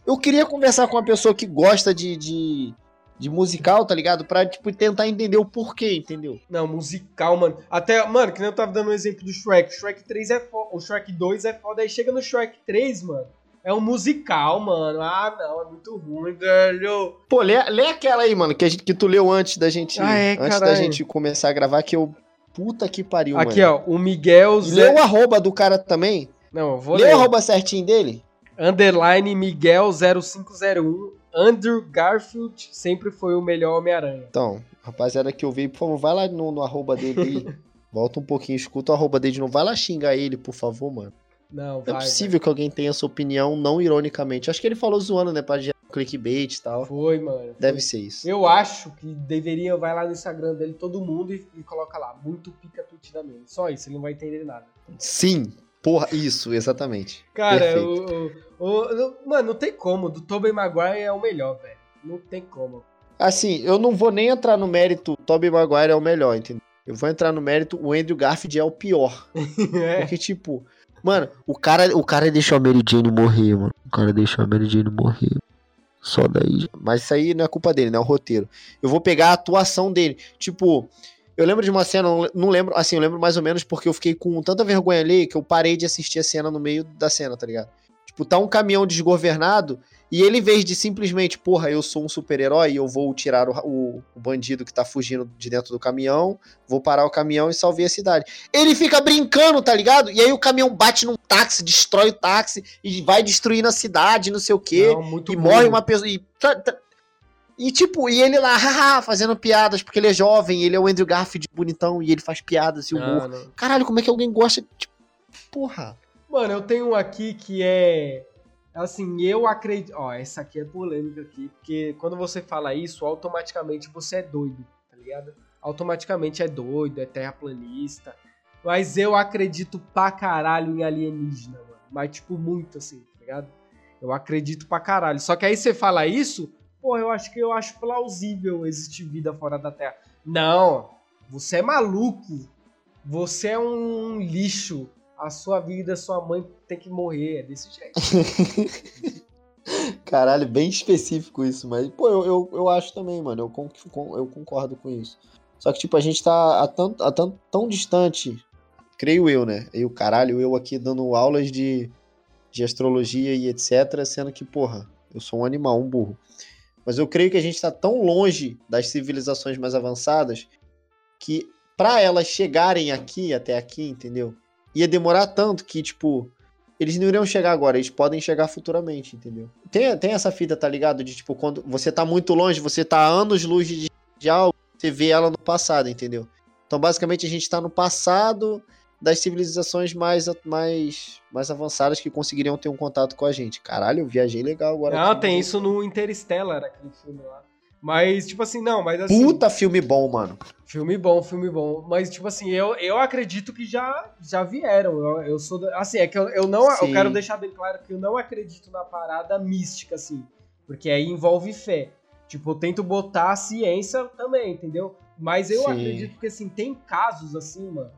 [SPEAKER 3] Eu queria conversar com uma pessoa que gosta de, de, de musical, tá ligado? Pra, tipo, tentar entender o porquê, entendeu?
[SPEAKER 2] Não, musical, mano. Até, mano, que nem eu tava dando um exemplo do Shrek. O Shrek 3 é foda. O Shrek 2 é foda. Aí chega no Shrek 3, mano. É um musical, mano. Ah, não, é muito ruim, velho.
[SPEAKER 3] Pô, lê, lê aquela aí, mano, que, a gente, que tu leu antes da gente.
[SPEAKER 2] Ah, é,
[SPEAKER 3] antes da
[SPEAKER 2] caralho.
[SPEAKER 3] gente começar a gravar, que eu. Puta que pariu,
[SPEAKER 2] Aqui,
[SPEAKER 3] mano.
[SPEAKER 2] ó. O Miguel
[SPEAKER 3] E Lê
[SPEAKER 2] Zé.
[SPEAKER 3] o arroba do cara também?
[SPEAKER 2] Não, eu vou
[SPEAKER 3] Lê
[SPEAKER 2] ler.
[SPEAKER 3] o arroba certinho dele?
[SPEAKER 2] Underline Miguel 0501. Andrew Garfield sempre foi o melhor Homem-Aranha.
[SPEAKER 3] Então, rapaziada que eu vi, por favor, vai lá no, no arroba dele aí. Volta um pouquinho, escuta o arroba dele de novo. Vai lá xingar ele, por favor, mano.
[SPEAKER 2] Não,
[SPEAKER 3] Não
[SPEAKER 2] vai.
[SPEAKER 3] é possível que alguém tenha essa opinião, não ironicamente. Acho que ele falou zoando, né? Pra gerar clickbait e tal.
[SPEAKER 2] Foi, mano.
[SPEAKER 3] Deve ser isso.
[SPEAKER 2] Eu acho que deveria, vai lá no Instagram dele, todo mundo, e, e coloca lá, muito pica tutidamente. Só isso, ele não vai entender nada.
[SPEAKER 3] Sim, porra, isso, exatamente.
[SPEAKER 2] Cara, o, o- o- Mano, não tem como. Do Tobey Maguire é o melhor, velho. Não tem como.
[SPEAKER 3] Assim, eu não vou nem entrar no mérito, Tobey Maguire é o melhor, entendeu? Eu vou entrar no mérito, o Andrew Garfield é o pior.
[SPEAKER 2] é.
[SPEAKER 3] Porque, tipo, mano, o cara, o cara deixou a Mary Jane morrer, mano. O cara deixou a Mary Jane morrer. Só daí. Mas isso aí não é culpa dele, né? É o roteiro. Eu vou pegar a atuação dele. Tipo, eu lembro de uma cena, não- lembro, assim, eu lembro mais ou menos porque eu fiquei com tanta vergonha ali que eu parei de assistir a cena no meio da cena, tá ligado? Tipo, tá um caminhão desgovernado e ele, em vez de simplesmente, porra, eu sou um super-herói e eu vou tirar o, o- o bandido que tá fugindo de dentro do caminhão, vou parar o caminhão e salvar a cidade. Ele fica brincando, tá ligado? E aí o caminhão bate num táxi, destrói o táxi e vai destruindo a cidade, não sei o quê.
[SPEAKER 2] Não,
[SPEAKER 3] e
[SPEAKER 2] ruim.
[SPEAKER 3] morre uma pessoa. E, tá- tá- e tipo, e ele lá, haha, fazendo piadas, porque ele é jovem, ele é o Andrew Garfield bonitão e ele faz piadas e humor.
[SPEAKER 2] Ah, não.
[SPEAKER 3] Caralho, como é que alguém gosta? Tipo, porra.
[SPEAKER 2] Mano, eu tenho um aqui que é. Assim, eu acredito. Ó, essa aqui é polêmica aqui, porque quando você fala isso, automaticamente você é doido, tá ligado? Automaticamente é doido, é terraplanista. Mas eu acredito pra caralho em alienígena, mano. Mas, tipo, muito assim, tá ligado? Eu acredito pra caralho. Só que aí você fala isso, pô, eu acho que eu acho plausível existir vida fora da Terra. Não, você é maluco. Você é um lixo. A sua vida, sua mãe tem que morrer. É desse jeito.
[SPEAKER 3] Caralho, bem específico isso, mas, pô, eu, eu, eu acho também, mano. Eu, con- eu concordo com isso. Só que, tipo, a gente tá a tão, a tão, tão distante, creio eu, né? E o caralho, eu aqui dando aulas de, de astrologia e etc., sendo que, porra, eu sou um animal, um burro. Mas eu creio que a gente tá tão longe das civilizações mais avançadas que pra elas chegarem aqui, até aqui, entendeu? Ia demorar tanto que, tipo, eles não iriam chegar agora, eles podem chegar futuramente, entendeu? Tem, tem essa fita, tá ligado? De tipo, quando você tá muito longe, você tá anos-luz de, de algo, você vê ela no passado, entendeu? Então, basicamente, a gente tá no passado das civilizações mais, mais, mais avançadas que conseguiriam ter um contato com a gente. Caralho, eu viajei legal agora.
[SPEAKER 2] Não,
[SPEAKER 3] aqui,
[SPEAKER 2] tem isso no Interstellar, aquele filme lá. Mas, tipo assim, não, mas assim.
[SPEAKER 3] Puta filme bom, mano.
[SPEAKER 2] Filme bom, filme bom. Mas, tipo assim, eu, eu acredito que já, já vieram. Eu, eu sou. Assim, é que eu, eu não.
[SPEAKER 3] Sim.
[SPEAKER 2] Eu quero deixar bem claro que eu não acredito na parada mística, assim. Porque aí envolve fé. Tipo, eu tento botar a ciência também, entendeu? Mas eu
[SPEAKER 3] Sim.
[SPEAKER 2] acredito que, assim, tem casos, assim, mano.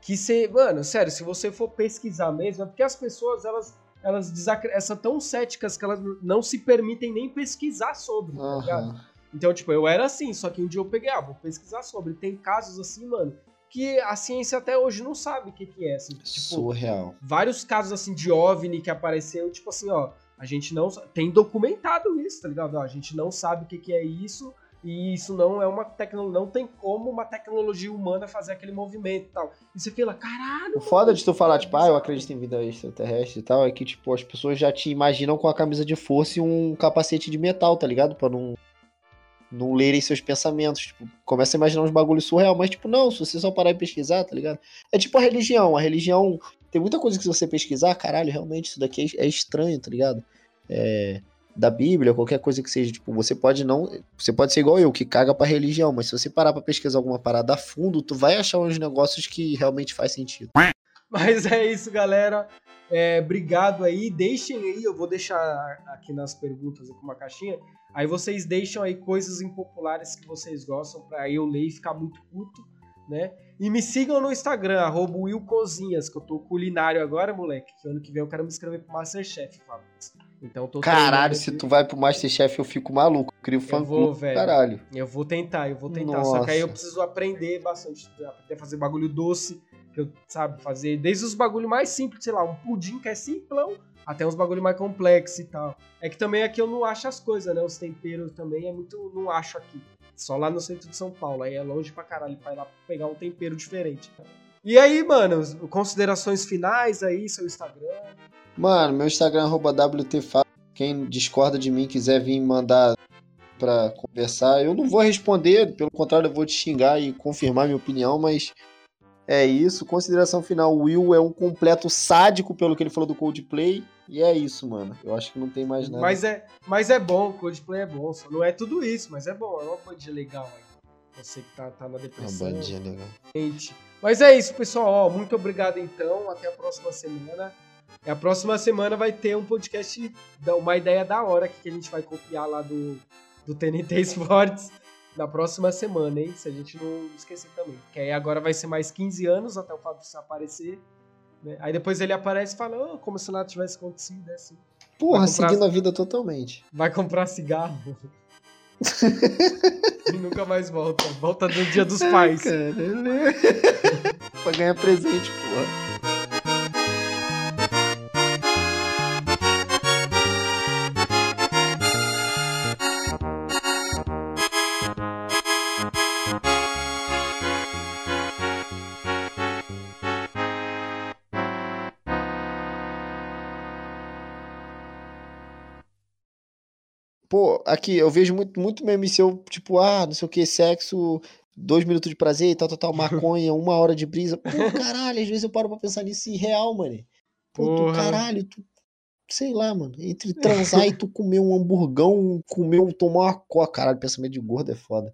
[SPEAKER 2] Que você. Mano, sério, se você for pesquisar mesmo, é porque as pessoas, elas. Elas desacre... são tão céticas que elas não se permitem nem pesquisar sobre, tá ligado? Então, tipo, eu era assim, só que um dia eu peguei, ah, vou pesquisar sobre. Tem casos assim, mano, que a ciência até hoje não sabe o que, que é. Assim, tipo,
[SPEAKER 3] Surreal.
[SPEAKER 2] vários casos assim de OVNI que apareceu, tipo assim, ó, a gente não tem documentado isso, tá ligado? Ó, a gente não sabe o que, que é isso e isso não é uma tecnologia, não tem como uma tecnologia humana fazer aquele movimento e tal. E você fala, caralho.
[SPEAKER 3] O foda de tu falar, tipo, ah, eu acredito em vida extraterrestre e tal, é que, tipo, as pessoas já te imaginam com a camisa de força e um capacete de metal, tá ligado? Pra não, não lerem seus pensamentos. Tipo, começa a imaginar uns bagulhos surreal, mas, tipo, não, se você só parar e pesquisar, tá ligado? É tipo a religião. A religião. Tem muita coisa que se você pesquisar, caralho, realmente, isso daqui é, é estranho, tá ligado? É. Da Bíblia, qualquer coisa que seja, tipo, você pode não. Você pode ser igual eu, que caga pra religião, mas se você parar pra pesquisar alguma parada a fundo, tu vai achar uns negócios que realmente faz sentido.
[SPEAKER 2] Mas é isso, galera. É, obrigado aí. Deixem aí, eu vou deixar aqui nas perguntas aqui uma caixinha. Aí vocês deixam aí coisas impopulares que vocês gostam pra eu ler e ficar muito puto, né? E me sigam no Instagram, arroba Will Cozinhas, que eu tô culinário agora, moleque. Que ano que vem eu quero me inscrever pro Masterchef, Fábio. Então eu tô
[SPEAKER 3] Caralho, se tu vai pro Masterchef, eu fico maluco. Eu crio fã
[SPEAKER 2] vou,
[SPEAKER 3] clube,
[SPEAKER 2] velho.
[SPEAKER 3] caralho.
[SPEAKER 2] Eu vou tentar, eu vou tentar. Só que aí eu
[SPEAKER 3] Nossa.
[SPEAKER 2] preciso aprender bastante. Aprender a fazer bagulho doce. Que eu, sabe, fazer desde os bagulho mais simples, sei lá, um pudim que é simplão, até uns bagulho mais complexo e tal. É que também aqui eu não acho as coisas, né? Os temperos também é muito. Não acho aqui. Só lá no centro de São Paulo. Aí é longe pra caralho pra ir lá pegar um tempero diferente. E aí, mano, considerações finais aí, seu Instagram.
[SPEAKER 3] Mano, meu Instagram é arroba WTFábio. Quem discorda de mim quiser vir mandar pra conversar, eu não vou responder, pelo contrário, eu vou te xingar e confirmar minha opinião, mas é isso. Consideração final: o Will é um completo sádico pelo que ele falou do Coldplay. E é isso, mano. Eu acho que não tem mais nada.
[SPEAKER 2] Mas é, mas é bom, Coldplay é bom. Só não é tudo isso, mas é bom. É uma bandinha legal aí. Você que tá, tá na
[SPEAKER 3] Uma
[SPEAKER 2] depressão.
[SPEAKER 3] bandinha legal.
[SPEAKER 2] gente. Mas é isso, pessoal. Ó, muito obrigado então. Até a próxima semana. A próxima semana vai ter um podcast, uma ideia da hora que a gente vai copiar lá do, do TNT Sports na próxima semana, hein? Se a gente não esquecer também. Que aí agora vai ser mais 15 anos até o Fábio aparecer. né? Aí depois ele aparece e fala, "Oh, como se nada tivesse acontecido, é assim.
[SPEAKER 3] Porra, seguindo a vida totalmente.
[SPEAKER 2] Vai comprar cigarro. e nunca mais volta. Volta no dia dos pais.
[SPEAKER 3] Caralho. pra ganhar presente, porra. Aqui, eu vejo muito, muito meme seu, tipo, ah, não sei o que, sexo, dois minutos de prazer e tal, tal, tal, maconha, uma hora de brisa. Pô, caralho, às vezes eu paro pra pensar nisso em real, mano. Pô, tu,
[SPEAKER 2] Porra.
[SPEAKER 3] caralho, tu, sei lá, mano, entre transar e tu comer um hamburgão, comer, um- tomar uma coca, caralho, pensamento de gordo é foda.